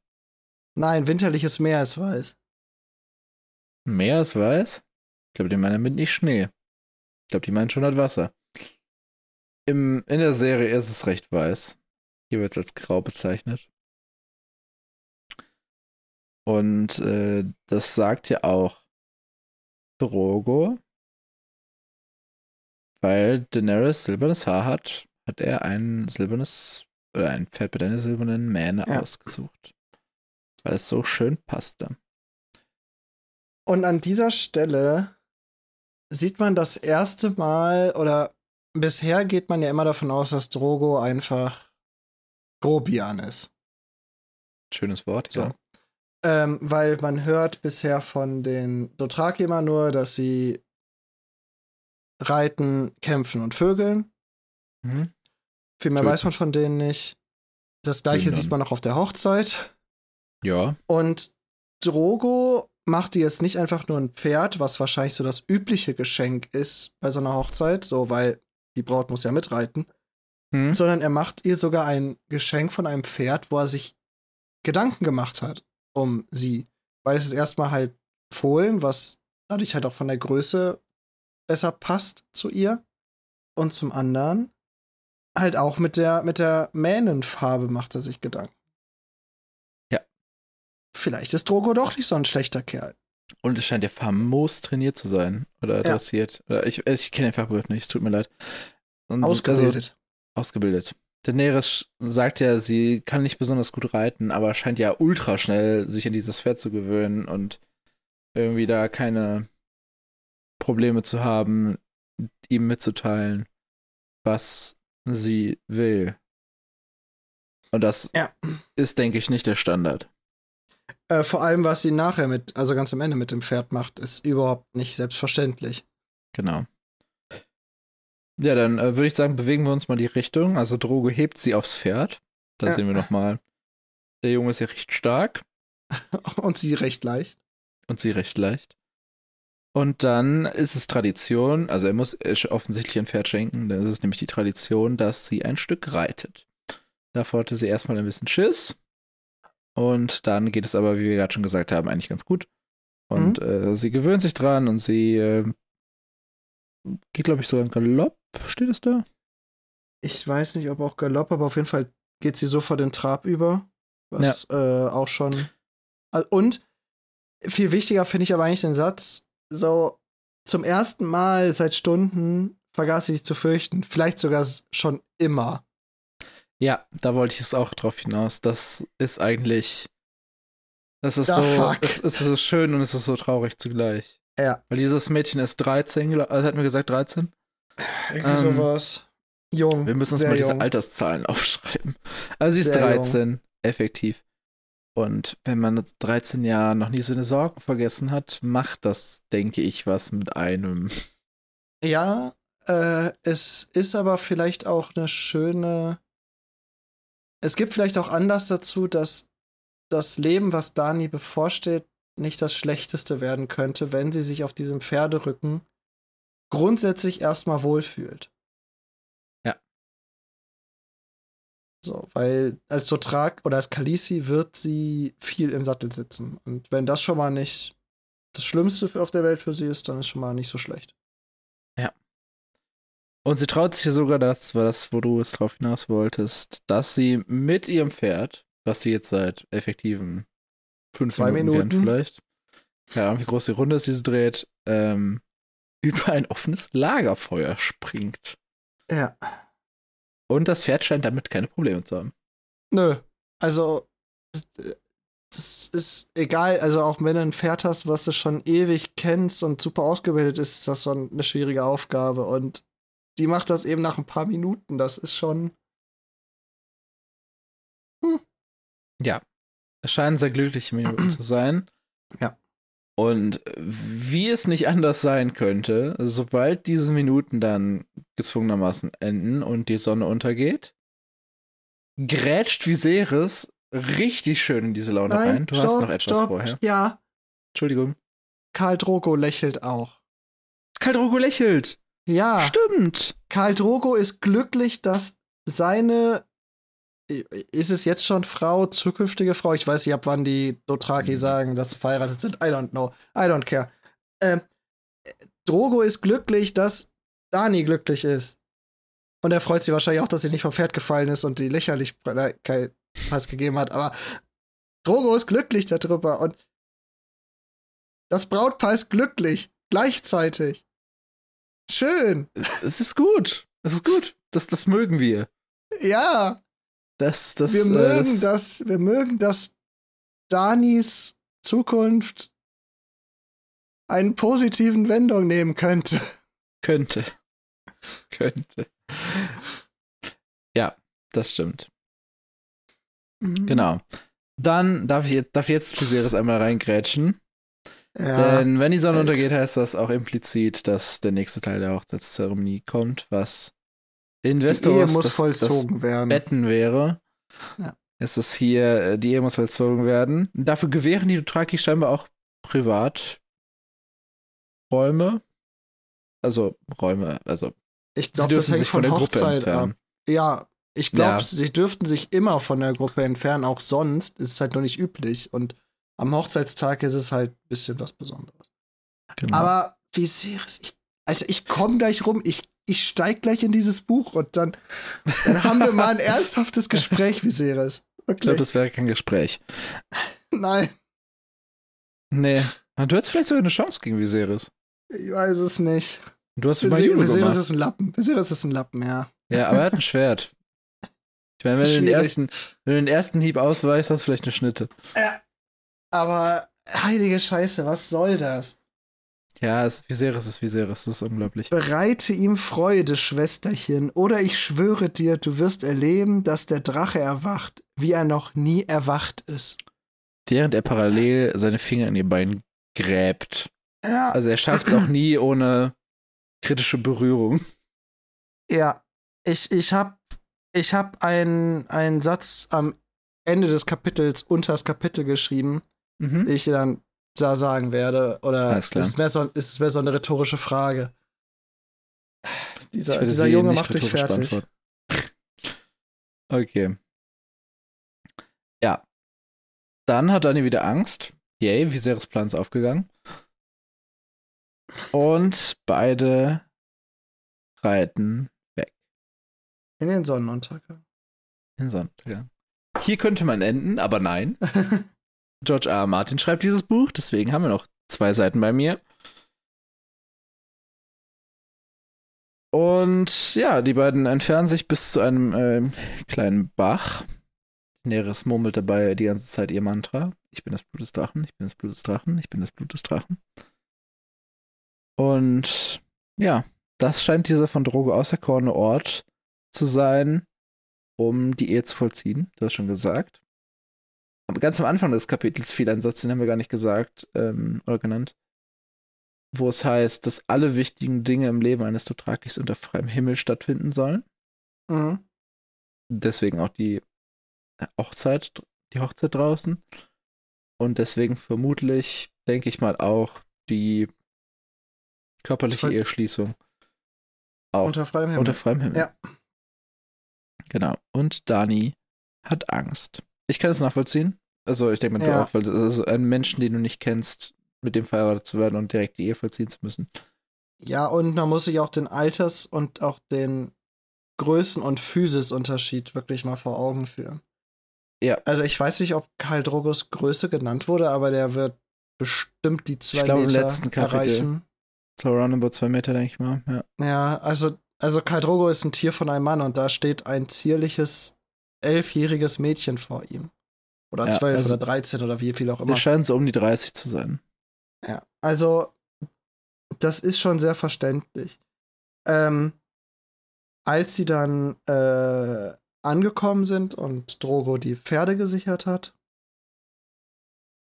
Nein, winterliches Meer ist weiß. Meer ist weiß. Ich glaube, die meinen damit nicht Schnee. Ich glaube, die meinen schon das Wasser. Im, in der Serie ist es recht weiß. Hier wird es als grau bezeichnet. Und äh, das sagt ja auch Drogo. Weil Daenerys silbernes Haar hat, hat er ein silbernes oder ein Pferd mit einer silbernen Mähne Ja. ausgesucht. Weil es so schön passte. Und an dieser Stelle sieht man das erste Mal, oder bisher geht man ja immer davon aus, dass Drogo einfach Grobian ist. Schönes Wort, So. ja. Ähm, weil man hört bisher von den Dothraki immer nur, dass sie reiten, kämpfen und vögeln. Mhm. Viel mehr Töten. weiß man von denen nicht. Das gleiche sieht man auch auf der Hochzeit. Ja, Und Drogo macht ihr jetzt nicht einfach nur ein Pferd, was wahrscheinlich so das übliche Geschenk ist bei so einer Hochzeit, so weil die Braut muss ja mitreiten, Hm? sondern er macht ihr sogar ein Geschenk von einem Pferd, wo er sich Gedanken gemacht hat um sie. Weil es ist erstmal halt Fohlen, was dadurch halt auch von der Größe besser passt zu ihr. Und zum anderen halt auch mit der, mit der Mähnenfarbe macht er sich Gedanken. Ja. Vielleicht ist Drogo doch nicht so ein schlechter Kerl. Und es scheint ja famos trainiert zu sein. Oder Ja. dressiert. Oder ich, ich kenne den Fachbegriff nicht, es tut mir leid. Und Ausgebildet. Also, ausgebildet. Daenerys sagt ja, sie kann nicht besonders gut reiten, aber scheint ja ultra schnell sich an dieses Pferd zu gewöhnen und irgendwie da keine Probleme zu haben, ihm mitzuteilen, was sie will. Und das Ja. ist, denke ich, nicht der Standard. Äh, vor allem, was sie nachher mit, also ganz am Ende mit dem Pferd macht, ist überhaupt nicht selbstverständlich. Genau. Ja, dann äh, würde ich sagen, bewegen wir uns mal die Richtung. Also Drogo hebt sie aufs Pferd. Da Ja. sehen wir nochmal. Der Junge ist ja recht stark [LAUGHS] Und sie recht leicht. und sie recht leicht. Und dann ist es Tradition, also er muss offensichtlich ein Pferd schenken, dann ist es nämlich die Tradition, dass sie ein Stück reitet. Davor hatte sie erstmal ein bisschen Schiss. Und dann geht es aber, wie wir gerade schon gesagt haben, eigentlich ganz gut. Und äh, sie gewöhnt sich dran und sie äh, geht, glaube ich, sogar in Galopp, steht es da? Ich weiß nicht, ob auch Galopp, aber auf jeden Fall geht sie sofort den Trab über. Was äh, auch schon. Und viel wichtiger finde ich aber eigentlich den Satz: so, zum ersten Mal seit Stunden vergaß sie sich zu fürchten. Vielleicht sogar schon immer. Ja, da wollte ich es auch drauf hinaus. Das ist eigentlich. Das ist Da so. fuck. Es, es ist so schön und es ist so traurig zugleich. Ja. Weil dieses Mädchen ist 13, glaub- also hat mir gesagt 13. Irgendwie Ähm, sowas. Jung. Wir müssen uns mal diese jung. Alterszahlen [LAUGHS] aufschreiben. Also sie ist Sehr 13, effektiv. Und wenn man mit 13 Jahren noch nie seine Sorgen vergessen hat, macht das, denke ich, was mit einem. Ja, äh, es ist aber vielleicht auch eine schöne. Es gibt vielleicht auch Anlass dazu, dass das Leben, was Dani bevorsteht, nicht das Schlechteste werden könnte, wenn sie sich auf diesem Pferderücken grundsätzlich erstmal wohlfühlt. Ja. So, weil als Dothraki oder als Khaleesi wird sie viel im Sattel sitzen. Und wenn das schon mal nicht das Schlimmste auf der Welt für sie ist, dann ist schon mal nicht so schlecht. Und sie traut sich sogar, das war das, wo du es drauf hinaus wolltest, dass sie mit ihrem Pferd, was sie jetzt seit effektiven fünf Zwei Minuten, Minuten. vielleicht, keine Ahnung, wie groß die Runde ist, die sie dreht, ähm, über ein offenes Lagerfeuer springt. Ja. Und das Pferd scheint damit keine Probleme zu haben. Nö. Also, das ist egal. Also, auch wenn du ein Pferd hast, was du schon ewig kennst und super ausgebildet ist, ist das schon eine schwierige Aufgabe. Und die macht das eben nach ein paar Minuten. Das ist schon. hm. Ja. Es scheinen sehr glückliche Minuten zu sein. Ja. Und wie es nicht anders sein könnte, sobald diese Minuten dann gezwungenermaßen enden und die Sonne untergeht, grätscht Viserys richtig schön in diese Laune Nein, rein. Du stopp, hast noch etwas stopp. vorher. Ja, Entschuldigung. Karl Drogo lächelt auch. Karl Drogo lächelt. Ja, Stimmt. Karl Drogo ist glücklich, dass seine ist es jetzt schon Frau, zukünftige Frau? Ich weiß nicht, ab wann die Dothraki Mhm. sagen, dass sie verheiratet sind. I don't know. I don't care. Ähm, Drogo ist glücklich, dass Dani glücklich ist. Und er freut sich wahrscheinlich auch, dass sie nicht vom Pferd gefallen ist und die Lächerlichkeit gegeben hat. Aber Drogo ist glücklich darüber und das Brautpaar ist glücklich. Gleichzeitig. Schön. Es ist gut. Es ist gut. Das, das mögen wir. Ja. Das, das, wir äh, mögen das, wir mögen, dass Danis Zukunft einen positiven Wendung nehmen könnte. [LAUGHS] Könnte. könnte. Ja, das stimmt. Mhm. Genau. Dann darf ich, darf jetzt Viserys einmal reingrätschen. Ja. Denn wenn die Sonne Alt. untergeht, heißt das auch implizit, dass der nächste Teil der Hochzeitszeremonie kommt, was in die Ehe muss das, vollzogen das werden. Betten wäre. Ja. Es ist hier, äh, die Ehe muss vollzogen werden. Dafür gewähren die Dothraki scheinbar auch Privaträume. Also Räume, also Ich glaube, das hängt von, der Gruppe Hochzeit entfernen. ab. Ja, ich glaube, Ja. sie dürften sich immer von der Gruppe entfernen, auch sonst ist es halt noch nicht üblich. Und am Hochzeitstag ist es halt ein bisschen was Besonderes. Genau. Aber Viserys, ich, Alter, ich komme gleich rum, ich, ich steig gleich in dieses Buch und dann, dann haben wir mal ein [LAUGHS] ernsthaftes Gespräch, Viserys. ich Wirklich. glaube, das wäre kein Gespräch. [LAUGHS] Nein, Nee. Du hättest vielleicht sogar eine Chance gegen Viserys. ich weiß es nicht. Du hast über Viser- Judo Viserys gemacht. ist ein Lappen. Viserys ist ein Lappen, ja. Ja, aber er hat ein [LAUGHS] Schwert. Ich meine, wenn du, den ersten, wenn du den ersten Hieb ausweichst, hast du vielleicht eine Schnitte. Aber heilige Scheiße, was soll das? Ja, es, Viserys ist Viserys, das ist unglaublich. Bereite ihm Freude, Schwesterchen, oder ich schwöre dir, du wirst erleben, dass der Drache erwacht, wie er noch nie erwacht ist. Während er parallel seine Finger in ihr Bein gräbt. Ja, Also er schafft es auch nie ohne kritische Berührung. ja. Ich, ich hab, ich hab einen, einen Satz am Ende des Kapitels unter das Kapitel geschrieben, Mhm. den ich dir dann da sagen werde. Oder ist es mehr so, ist es mehr so eine rhetorische Frage? Dieser, dieser Junge macht dich fertig. Okay. Ja. Dann hat Dani wieder Angst. Yay, Viserys Plan ist aufgegangen. Und beide reiten In den Sonnenuntergang. in Sonnenuntergang. Hier könnte man enden, aber nein. [LAUGHS] George R. R. Martin schreibt dieses Buch, deswegen haben wir noch zwei Seiten bei mir. Und ja, die beiden entfernen sich bis zu einem ähm, kleinen Bach. Daenerys murmelt dabei die ganze Zeit ihr Mantra. Ich bin das Blut des Drachen, ich bin das Blut des Drachen, ich bin das Blut des Drachen. Und ja, das scheint dieser von Drogo auserkorene Ort zu sein, um die Ehe zu vollziehen. Du hast schon gesagt. Ganz am Anfang des Kapitels fiel ein Satz, den haben wir gar nicht gesagt ähm, oder genannt, wo es heißt, dass alle wichtigen Dinge im Leben eines Dothrakis unter freiem Himmel stattfinden sollen. Mhm. Deswegen auch die Hochzeit, die Hochzeit draußen. Und deswegen vermutlich, denke ich mal, auch die körperliche Voll- Eheschließung. Auch Unter freiem Himmel. unter freiem Himmel. Ja. Genau. Und Dani hat Angst. Ich kann es nachvollziehen. Also ich denke mal, du Ja. auch, weil das ist ein Menschen, den du nicht kennst, mit dem verheiratet zu werden und direkt die Ehe vollziehen zu müssen. Ja, und man muss sich auch den Alters- und auch den Größen- und Physisunterschied wirklich mal vor Augen führen. Ja. Also ich weiß nicht, ob Karl Drogos Größe genannt wurde, aber der wird bestimmt die zwei glaube, im Meter letzten Kapitel. erreichen. So roundabout zwei Meter, denke ich mal. Ja. Ja, also, also Karl Drogo ist ein Tier von einem Mann und da steht ein zierliches, elfjähriges Mädchen vor ihm. Oder Ja, zwölf also- oder dreizehn oder wie viel auch immer. Der scheint so um die 30 zu sein. Ja, also das ist schon sehr verständlich. Ähm, als sie dann äh, angekommen sind und Drogo die Pferde gesichert hat,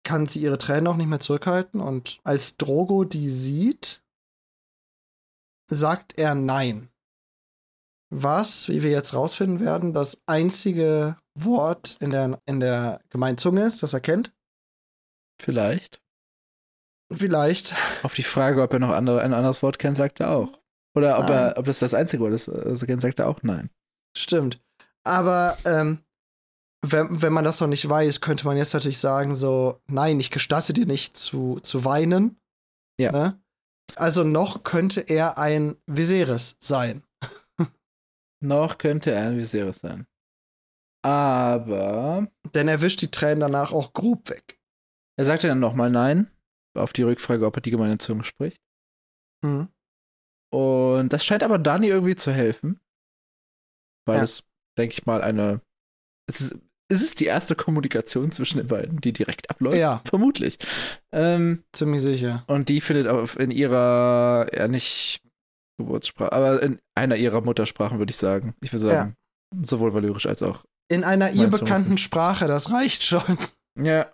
kann sie ihre Tränen auch nicht mehr zurückhalten. Und als Drogo die sieht, sagt er Nein. Was, wie wir jetzt rausfinden werden, das einzige Wort in der, in der Gemeinzunge ist, das er kennt. Vielleicht. Vielleicht. Auf die Frage, ob er noch andere, ein anderes Wort kennt, sagt er auch. Oder ob, er, ob das das einzige Wort ist, das er kennt, sagt er auch nein. Stimmt. Aber ähm, wenn, wenn man das noch nicht weiß, könnte man jetzt natürlich sagen, so, nein, ich gestatte dir nicht zu, zu weinen. Ja. Ne? Also noch könnte er ein Viserys sein. Noch könnte er ein Viserys sein. Aber. Denn er wischt die Tränen danach auch grob weg. Er sagte dann nochmal Nein, auf die Rückfrage, ob er die gemeine Zunge spricht. Mhm. Und das scheint aber Dani irgendwie zu helfen. Weil Ja. es, denke ich mal, eine. Es ist, es ist die erste Kommunikation zwischen den beiden, die direkt abläuft. Ja, Vermutlich. Ähm, ziemlich sicher. und die findet auf, in ihrer, ja nicht Geburtssprache, aber in einer ihrer Muttersprachen, würde ich sagen. Ich würde sagen, sowohl valyrisch als auch. In einer ihr bekannten? Sprache, das reicht schon. Ja.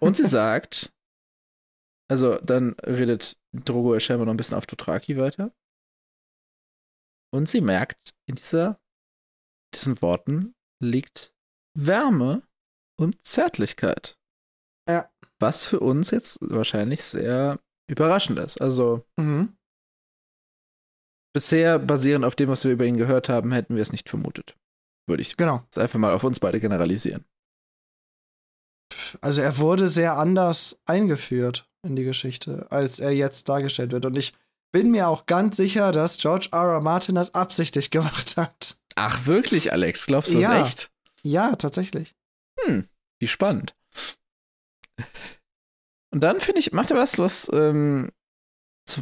Und sie sagt, also dann redet Drogo ja scheinbar noch ein bisschen auf Dothraki weiter. Und sie merkt, in dieser, diesen Worten liegt Wärme und Zärtlichkeit. Ja. Was für uns jetzt wahrscheinlich sehr überraschend ist. Also Mhm. Bisher, basierend auf dem, was wir über ihn gehört haben, hätten wir es nicht vermutet. Würde ich Genau. jetzt einfach mal auf uns beide generalisieren. Also er wurde sehr anders eingeführt in die Geschichte, als er jetzt dargestellt wird. Und ich bin mir auch ganz sicher, dass George R. R. Martin das absichtlich [LAUGHS] gemacht hat. Ach, wirklich, Alex? Glaubst du das Ja. echt? Ja, tatsächlich. Hm, wie spannend. Und dann finde ich, macht er was, was ähm,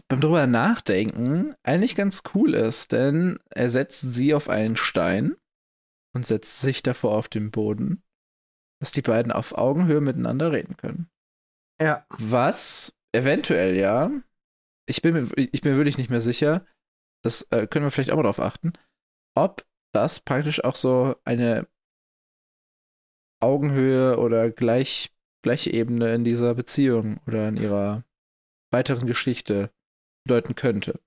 beim drüber nachdenken eigentlich ganz cool ist, denn er setzt sie auf einen Stein und setzt sich davor auf den Boden, dass die beiden auf Augenhöhe miteinander reden können. Ja. Was eventuell ja, ich bin mir, ich bin mir wirklich nicht mehr sicher, das äh, können wir vielleicht auch mal drauf achten, ob das praktisch auch so eine Augenhöhe oder gleich, gleiche Ebene in dieser Beziehung oder in ihrer weiteren Geschichte bedeuten könnte.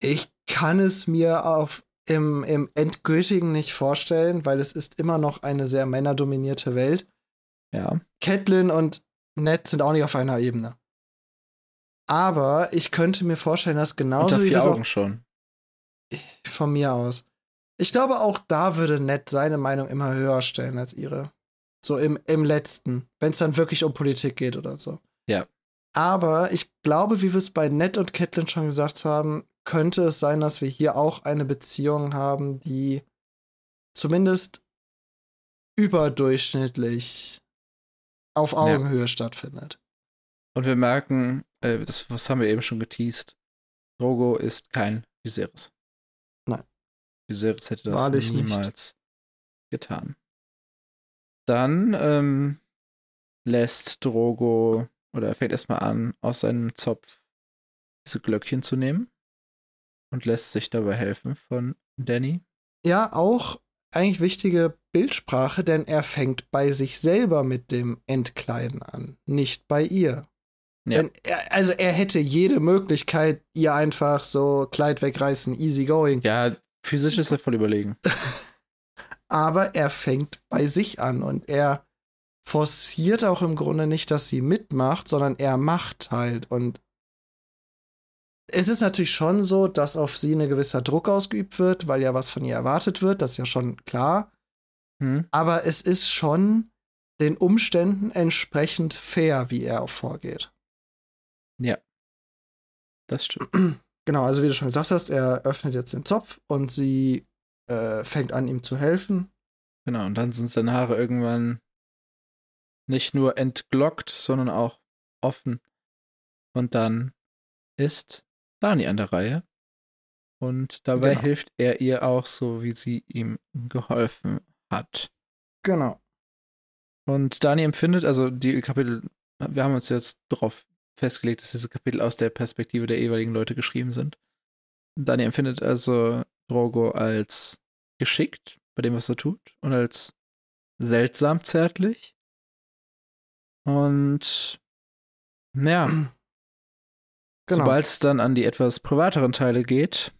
Ich kann es mir auf im, im Endgültigen nicht vorstellen, weil es ist immer noch eine sehr männerdominierte Welt. Ja. Catelyn und Ned sind auch nicht auf einer Ebene. Aber ich könnte mir vorstellen, dass genauso Unter wie vier wir es Augen auch schon. von mir aus. Ich glaube, auch da würde Ned seine Meinung immer höher stellen als ihre. So im, im letzten, wenn es dann wirklich um Politik geht oder so. Ja. Aber ich glaube, wie wir es bei Ned und Catelyn schon gesagt haben, könnte es sein, dass wir hier auch eine Beziehung haben, die zumindest überdurchschnittlich auf Augenhöhe stattfindet. Und wir merken, äh, das, was haben wir eben schon geteased, Drogo ist kein Viserys. Nein. Viserys hätte das Wahrlich nicht. niemals getan. Dann ähm, lässt Drogo, oder er fängt erstmal an, aus seinem Zopf diese Glöckchen zu nehmen und lässt sich dabei helfen von Danny. Ja, auch eigentlich wichtige Bildsprache, denn er fängt bei sich selber mit dem Entkleiden an, nicht bei ihr. Ja. Denn er, also er hätte jede Möglichkeit, ihr einfach so Kleid wegreißen, easy going. Ja, physisch ist er voll überlegen. [LAUGHS] Aber er fängt bei sich an und er forciert auch im Grunde nicht, dass sie mitmacht, sondern er macht halt. Und es ist natürlich schon so, dass auf sie ein gewisser Druck ausgeübt wird, weil ja was von ihr erwartet wird, das ist ja schon klar. Hm? Aber es ist schon den Umständen entsprechend fair, wie er auch vorgeht. Das stimmt. [CLEARS THROAT] Genau, also wie du schon gesagt hast, er öffnet jetzt den Zopf und sie äh, fängt an, ihm zu helfen. Genau, und dann sind seine Haare irgendwann nicht nur entglockt, sondern auch offen. Und dann ist Dani an der Reihe. Und dabei Genau. hilft er ihr auch so, wie sie ihm geholfen hat. Genau. Und Dani empfindet, also die Kapitel, wir haben uns jetzt darauf festgelegt, dass diese Kapitel aus der Perspektive der jeweiligen Leute geschrieben sind. Dani empfindet also Drogo als geschickt bei dem, was er tut und als seltsam zärtlich. Und ja, genau. sobald es dann an die etwas privateren Teile geht,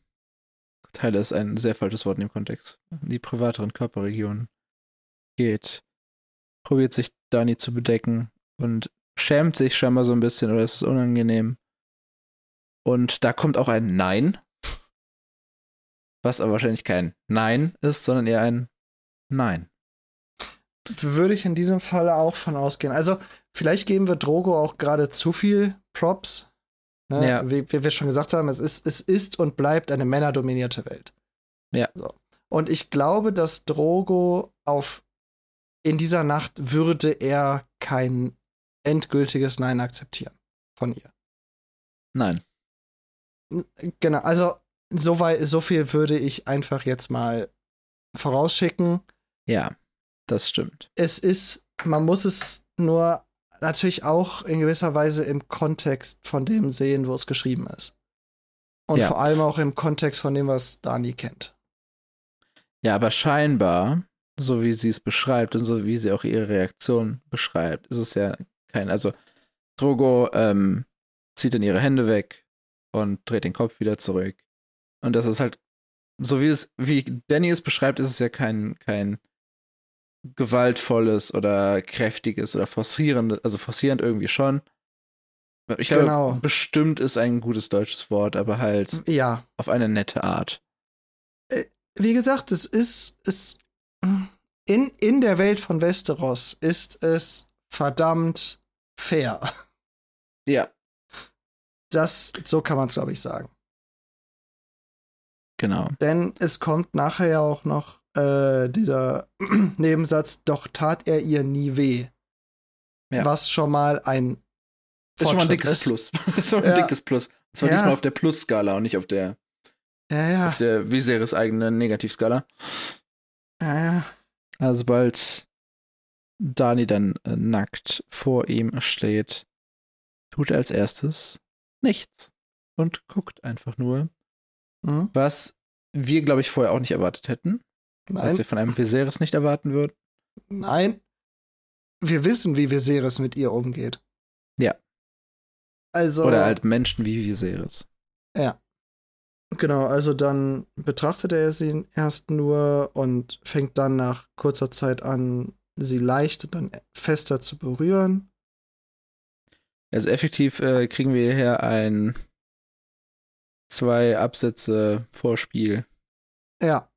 Teile ist ein sehr falsches Wort in dem Kontext, die privateren Körperregionen geht, probiert sich Dani zu bedecken und schämt sich scheinbar so ein bisschen oder ist es unangenehm. Und da kommt auch ein Nein, was aber wahrscheinlich kein Nein ist, sondern eher ein Nein. Würde ich in diesem Fall auch von ausgehen. Also, vielleicht geben wir Drogo auch gerade zu viel Props. Ne? Ja. Wie, wie, wir schon gesagt haben, es ist, es ist und bleibt eine männerdominierte Welt. Ja. So. Und ich glaube, dass Drogo auf in dieser Nacht würde er kein endgültiges Nein akzeptieren von ihr. Nein. Genau, also so, weit, so viel würde ich einfach jetzt mal vorausschicken. Ja, das stimmt. Es ist, man muss es nur natürlich auch in gewisser Weise im Kontext von dem sehen, wo es geschrieben ist. Und ja. vor allem auch im Kontext von dem, was Dani kennt. Ja, aber scheinbar, so wie sie es beschreibt und so wie sie auch ihre Reaktion beschreibt, ist es ja kein, also Drogo ähm, zieht dann ihre Hände weg und dreht den Kopf wieder zurück. Und das ist halt, so wie es, wie Danny es beschreibt, ist es ja kein, kein gewaltvolles oder kräftiges oder forcierendes, also forcierend irgendwie schon. Ich glaube, genau. bestimmt ist ein gutes deutsches Wort, aber halt ja. auf eine nette Art. Äh, wie gesagt, es ist, es, in, in der Welt von Westeros ist es verdammt fair. [LAUGHS] Ja. Das, so kann man es, glaube ich, sagen. Genau. Denn es kommt nachher ja auch noch äh, dieser [CLEARS THROAT] Nebensatz, doch tat er ihr nie weh. Ja. Was schon mal ein ist schon mal ein dickes ist. Plus. das [LAUGHS] ist schon ein ja. dickes Plus. Und zwar ja. diesmal auf der Plus-Skala und nicht auf der ja, ja. auf der Viserys eigenen Negativskala. Ja, ja. Also sobald Dani dann äh, nackt vor ihm steht, tut er als erstes nichts und guckt einfach nur, mhm. was wir, glaube ich, vorher auch nicht erwartet hätten. Nein. Was wir von einem Viserys nicht erwarten würden. Nein. Wir wissen, wie Viserys mit ihr umgeht. Ja. Also. Oder halt Menschen wie Viserys. Ja. Genau, also dann betrachtet er sie erst nur und fängt dann nach kurzer Zeit an, sie leicht und dann fester zu berühren. Also effektiv äh, kriegen wir hier ein zwei Absätze Vorspiel. Ja.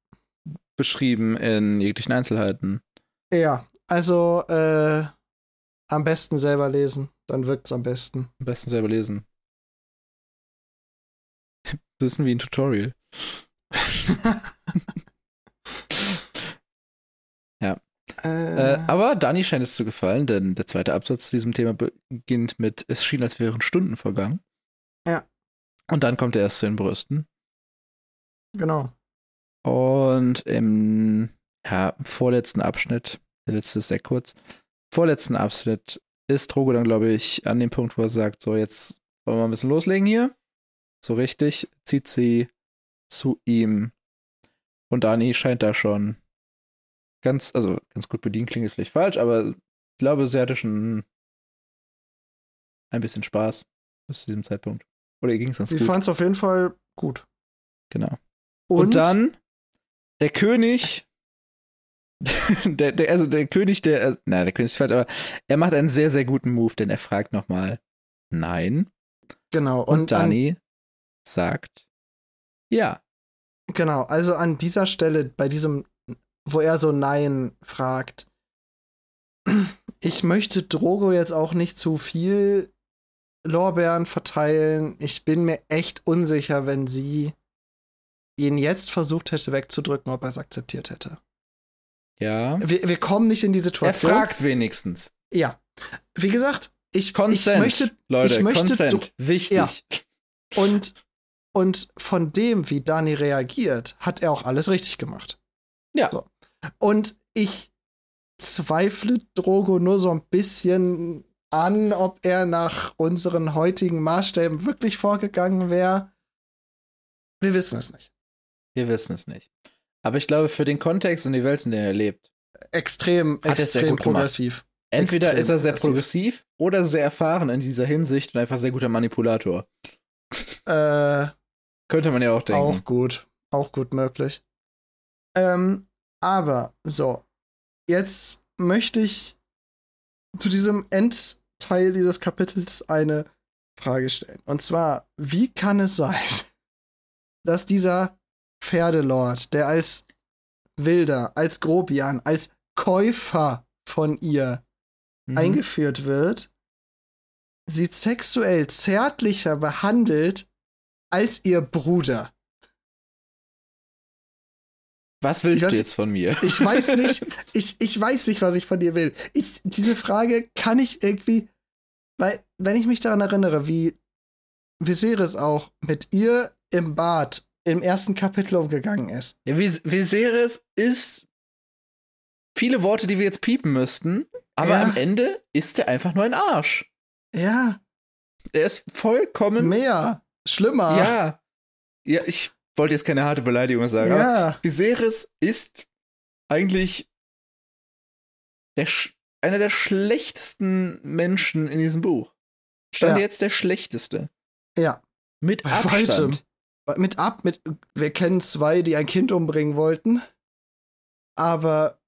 Beschrieben in jeglichen Einzelheiten. Ja, also äh, am besten selber lesen, dann wirkt es am besten. Am besten selber lesen. Wissen wie ein Tutorial. [LAUGHS] ja. Äh, äh, aber Dani scheint es zu gefallen, denn der zweite Absatz zu diesem Thema beginnt mit: Es schien, als wären Stunden vergangen. Ja. Und dann kommt er erst zu den Brüsten. Genau. Und im ja, vorletzten Abschnitt, der letzte ist sehr kurz, vorletzten Abschnitt ist Drogo dann, glaube ich, an dem Punkt, wo er sagt: So, jetzt wollen wir mal ein bisschen loslegen hier. So richtig zieht sie zu ihm. Und Dani scheint da schon ganz, also ganz gut bedient, klingt jetzt vielleicht falsch, aber ich glaube, sie hatte schon ein bisschen Spaß bis zu diesem Zeitpunkt. Oder ihr ging es ganz Sie gut? Sie fand es auf jeden Fall gut. Genau. Und, Und dann der König, [LAUGHS] der, der, also der König, der, äh, nein, der König ist falsch, aber er macht einen sehr, sehr guten Move, denn er fragt nochmal, nein. Genau. Und, Und Dani sagt, ja. Genau, also an dieser Stelle, bei diesem, wo er so Nein fragt, ich möchte Drogo jetzt auch nicht zu viel Lorbeeren verteilen. Ich bin mir echt unsicher, wenn sie ihn jetzt versucht hätte wegzudrücken, ob er es akzeptiert hätte. Ja. Wir, wir kommen nicht in die Situation. Er fragt wenigstens. Ja. Wie gesagt, ich, Consent, ich möchte. Leute, ich möchte Consent. Wichtig. Ja. Und, und von dem, wie Dani reagiert, hat er auch alles richtig gemacht. Ja. So. Und ich zweifle Drogo nur so ein bisschen an, ob er nach unseren heutigen Maßstäben wirklich vorgegangen wäre. Wir wissen es nicht. Wir wissen es nicht. Aber ich glaube, für den Kontext und die Welt, in der er lebt, extrem, Hat extrem progressiv. entweder Extrem ist er sehr progressiv. progressiv oder sehr erfahren in dieser Hinsicht und einfach sehr guter Manipulator. Äh, Könnte man ja auch denken. Auch gut. Auch gut möglich. Ähm, aber, so. Jetzt möchte ich zu diesem Endteil dieses Kapitels eine Frage stellen. Und zwar, wie kann es sein, [LAUGHS] dass dieser Pferdelord, der als Wilder, als Grobian, als Käufer von ihr Mhm. eingeführt wird, sie sexuell zärtlicher behandelt als ihr Bruder? Was willst weiß du jetzt von mir? Ich weiß [LAUGHS] nicht, ich, ich weiß nicht, was ich von dir will. Ich, diese Frage kann ich irgendwie, weil, wenn ich mich daran erinnere, wie Viserys auch mit ihr im Bad im ersten Kapitel umgegangen ist. Ja, Vis Viserys ist viele Worte, die wir jetzt piepen müssten, aber Ja. am Ende ist er einfach nur ein Arsch. Ja, Er ist vollkommen. mehr, schlimmer. Ja. Ja, ich wollte jetzt keine harte Beleidigung sagen, aber ja, Viserys ist eigentlich der einer der schlechtesten Menschen in diesem Buch. Stand Ja. jetzt der schlechteste. ja. Mit Bei Abstand. weitem. Mit ab, mit, wir kennen zwei, die ein Kind umbringen wollten. Aber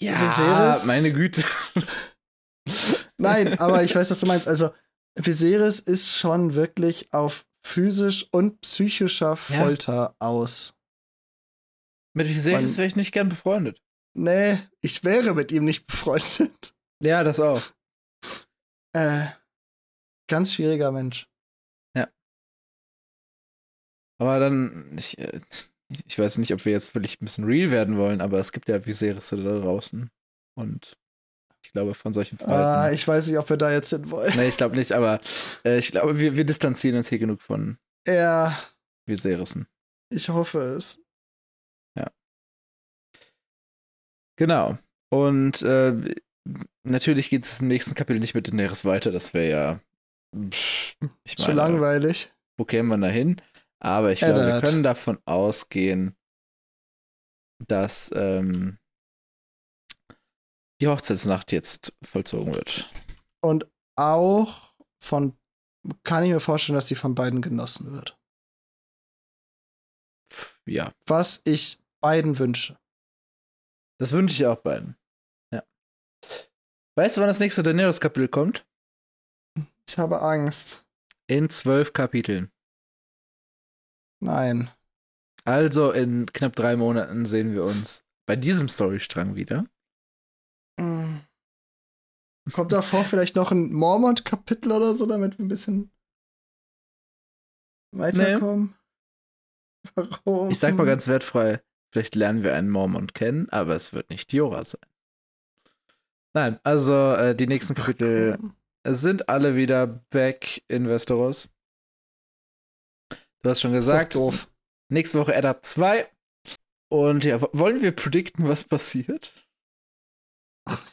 Ja, Viserys- meine Güte. [LAUGHS] Nein, aber ich weiß, was du meinst. Also, Viserys ist schon wirklich auf physisch und psychischer Folter aus. Mit Viserys wäre ich nicht gern befreundet. Nee, ich wäre mit ihm nicht befreundet. Ja, das auch. Äh, ganz schwieriger Mensch. Aber dann, ich, äh, ich weiß nicht, ob wir jetzt wirklich ein bisschen real werden wollen, aber es gibt ja Viserys da draußen. Und ich glaube, von solchen Ah, Verhalten. ich weiß nicht, ob wir da jetzt hin wollen. nee, ich glaube nicht, aber äh, ich glaube, wir, wir distanzieren uns hier genug von Ja, Viserysen. ich hoffe es. Genau. Und äh, natürlich geht es im nächsten Kapitel nicht mit Daenerys weiter. Das wäre ja. pff, Ich Zu meine, langweilig. wo kämen wir da hin? Aber ich glaube, wir können davon ausgehen, dass ähm, die Hochzeitsnacht jetzt vollzogen wird. Und auch von, kann ich mir vorstellen, dass die von beiden genossen wird. Ja, Was ich beiden wünsche. das wünsche ich auch beiden. Ja. Weißt du, wann das nächste Daenerys-Kapitel kommt? Ich habe Angst. In zwölf Kapiteln. Nein. Also in knapp drei Monaten sehen wir uns bei diesem Storystrang wieder. Mm. Kommt davor vielleicht noch ein Mormont-Kapitel oder so, damit wir ein bisschen weiterkommen? Warum? Ich sag mal ganz wertfrei, vielleicht lernen wir einen Mormont kennen, aber es wird nicht Jora sein. Nein, also äh, die nächsten Kapitel sind alle wieder back in Westeros. Du hast schon Ist gesagt, doof. nächste Woche Eddard 2. Und ja, wollen wir predikten, was passiert?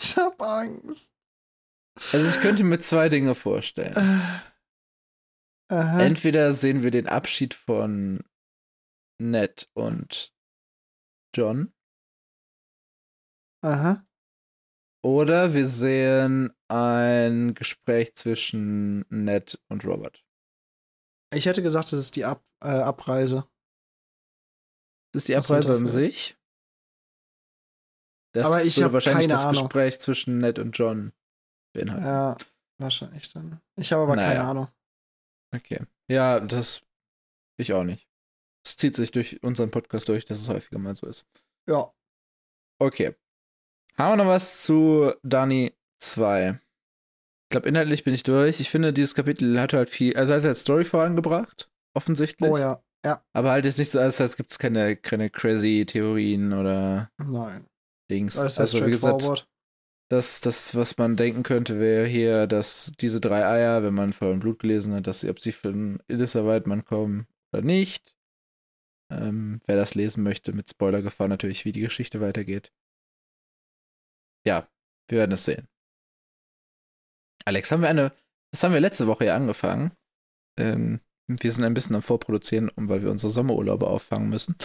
Ich hab Angst. Also ich könnte mir zwei Dinge vorstellen. Aha. Entweder sehen wir den Abschied von Ned und John, Aha. oder wir sehen ein Gespräch zwischen Ned und Robert. Ich hätte gesagt, das ist die Ab äh, Abreise. Das ist die Abreise an sich. Das Aber ich würde hab wahrscheinlich das Ahnung. Gespräch zwischen Ned und John beinhalten. Ja, wahrscheinlich dann. Ich habe aber Naja. keine Ahnung. Okay. Ja, das ich auch nicht. Es zieht sich durch unseren Podcast durch, dass es häufiger mal so ist. Ja. Okay. Haben wir noch was zu Dani 2? Ich glaube, inhaltlich bin ich durch. Ich finde, dieses Kapitel hat halt viel, also hat halt Story vorangebracht, offensichtlich. Oh ja. Ja. Aber halt jetzt nicht so, als, als gibt es keine, keine crazy Theorien oder Nein. Dings. Das ist also, wie gesagt, das, das, was man denken könnte, wäre hier, dass diese drei Eier, wenn man und Blut gelesen hat, dass sie, ob sie von Ilissa Weidmann kommen oder nicht. Ähm, wer das lesen möchte, mit Spoilergefahr natürlich, wie die Geschichte weitergeht. Ja, wir werden es sehen. Alex, haben wir eine, das haben wir letzte Woche ja angefangen. Ähm, wir sind ein bisschen am Vorproduzieren, weil wir unsere Sommerurlaube auffangen müssen.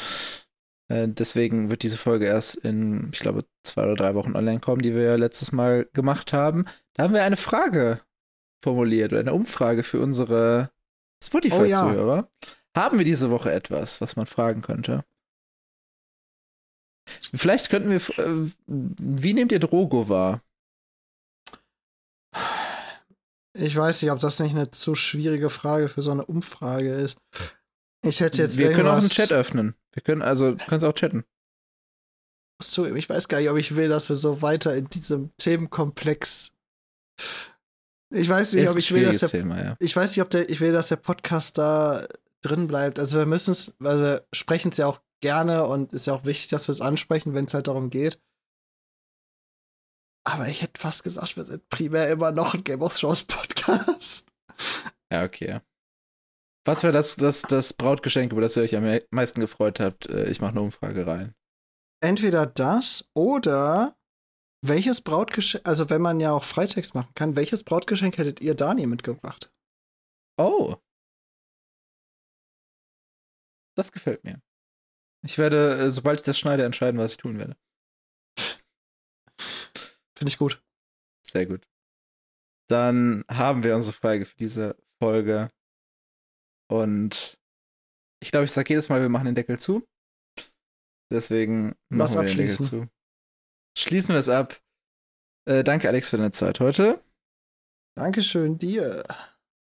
Äh, deswegen wird diese Folge erst in, ich glaube, zwei oder drei Wochen online kommen, die wir ja letztes Mal gemacht haben. Da haben wir eine Frage formuliert oder eine Umfrage für unsere Spotify-Zuhörer. Oh, ja. Haben wir diese Woche etwas, was man fragen könnte? Vielleicht könnten wir. Äh, wie nehmt ihr Drogo wahr? Ich weiß nicht, ob das nicht eine zu schwierige Frage für so eine Umfrage ist. Ich hätte jetzt. Wir können auch einen Chat öffnen. Wir können also, du kannst auch chatten. Ich weiß gar nicht, ob ich will, dass wir so weiter in diesem Themenkomplex. Ich weiß nicht, ob ich will, dass der, Thema, ja. ich weiß nicht, ob der, ich will, dass der Podcast da drin bleibt. Also wir müssen es, weil wir sprechen es ja auch gerne und ist ja auch wichtig, dass wir es ansprechen, wenn es halt darum geht. Aber ich hätte fast gesagt, wir sind primär immer noch ein Game of Thrones Podcast. Ja, okay. Was wäre das, das, das Brautgeschenk, über das ihr euch am meisten gefreut habt? Äh, ich mache eine Umfrage rein. Entweder das oder welches Brautgeschenk, also wenn man ja auch Freitext machen kann, welches Brautgeschenk hättet ihr Dani mitgebracht? Oh. Das gefällt mir. Ich werde, äh, sobald ich das schneide, entscheiden, was ich tun werde. Finde ich gut. Sehr gut. Dann haben wir unsere Frage für diese Folge. Und ich glaube, ich sage jedes Mal, wir machen den Deckel zu. Deswegen machen wir den Deckel zu. Schließen wir es ab. Äh, danke, Alex, für deine Zeit heute. Dankeschön dir.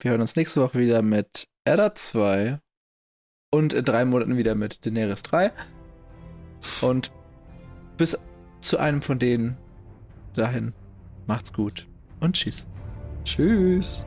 Wir hören uns nächste Woche wieder mit Edda 2 und in drei Monaten wieder mit Daenerys 3. Und bis zu einem von denen dahin macht's gut und tschüss. Tschüss.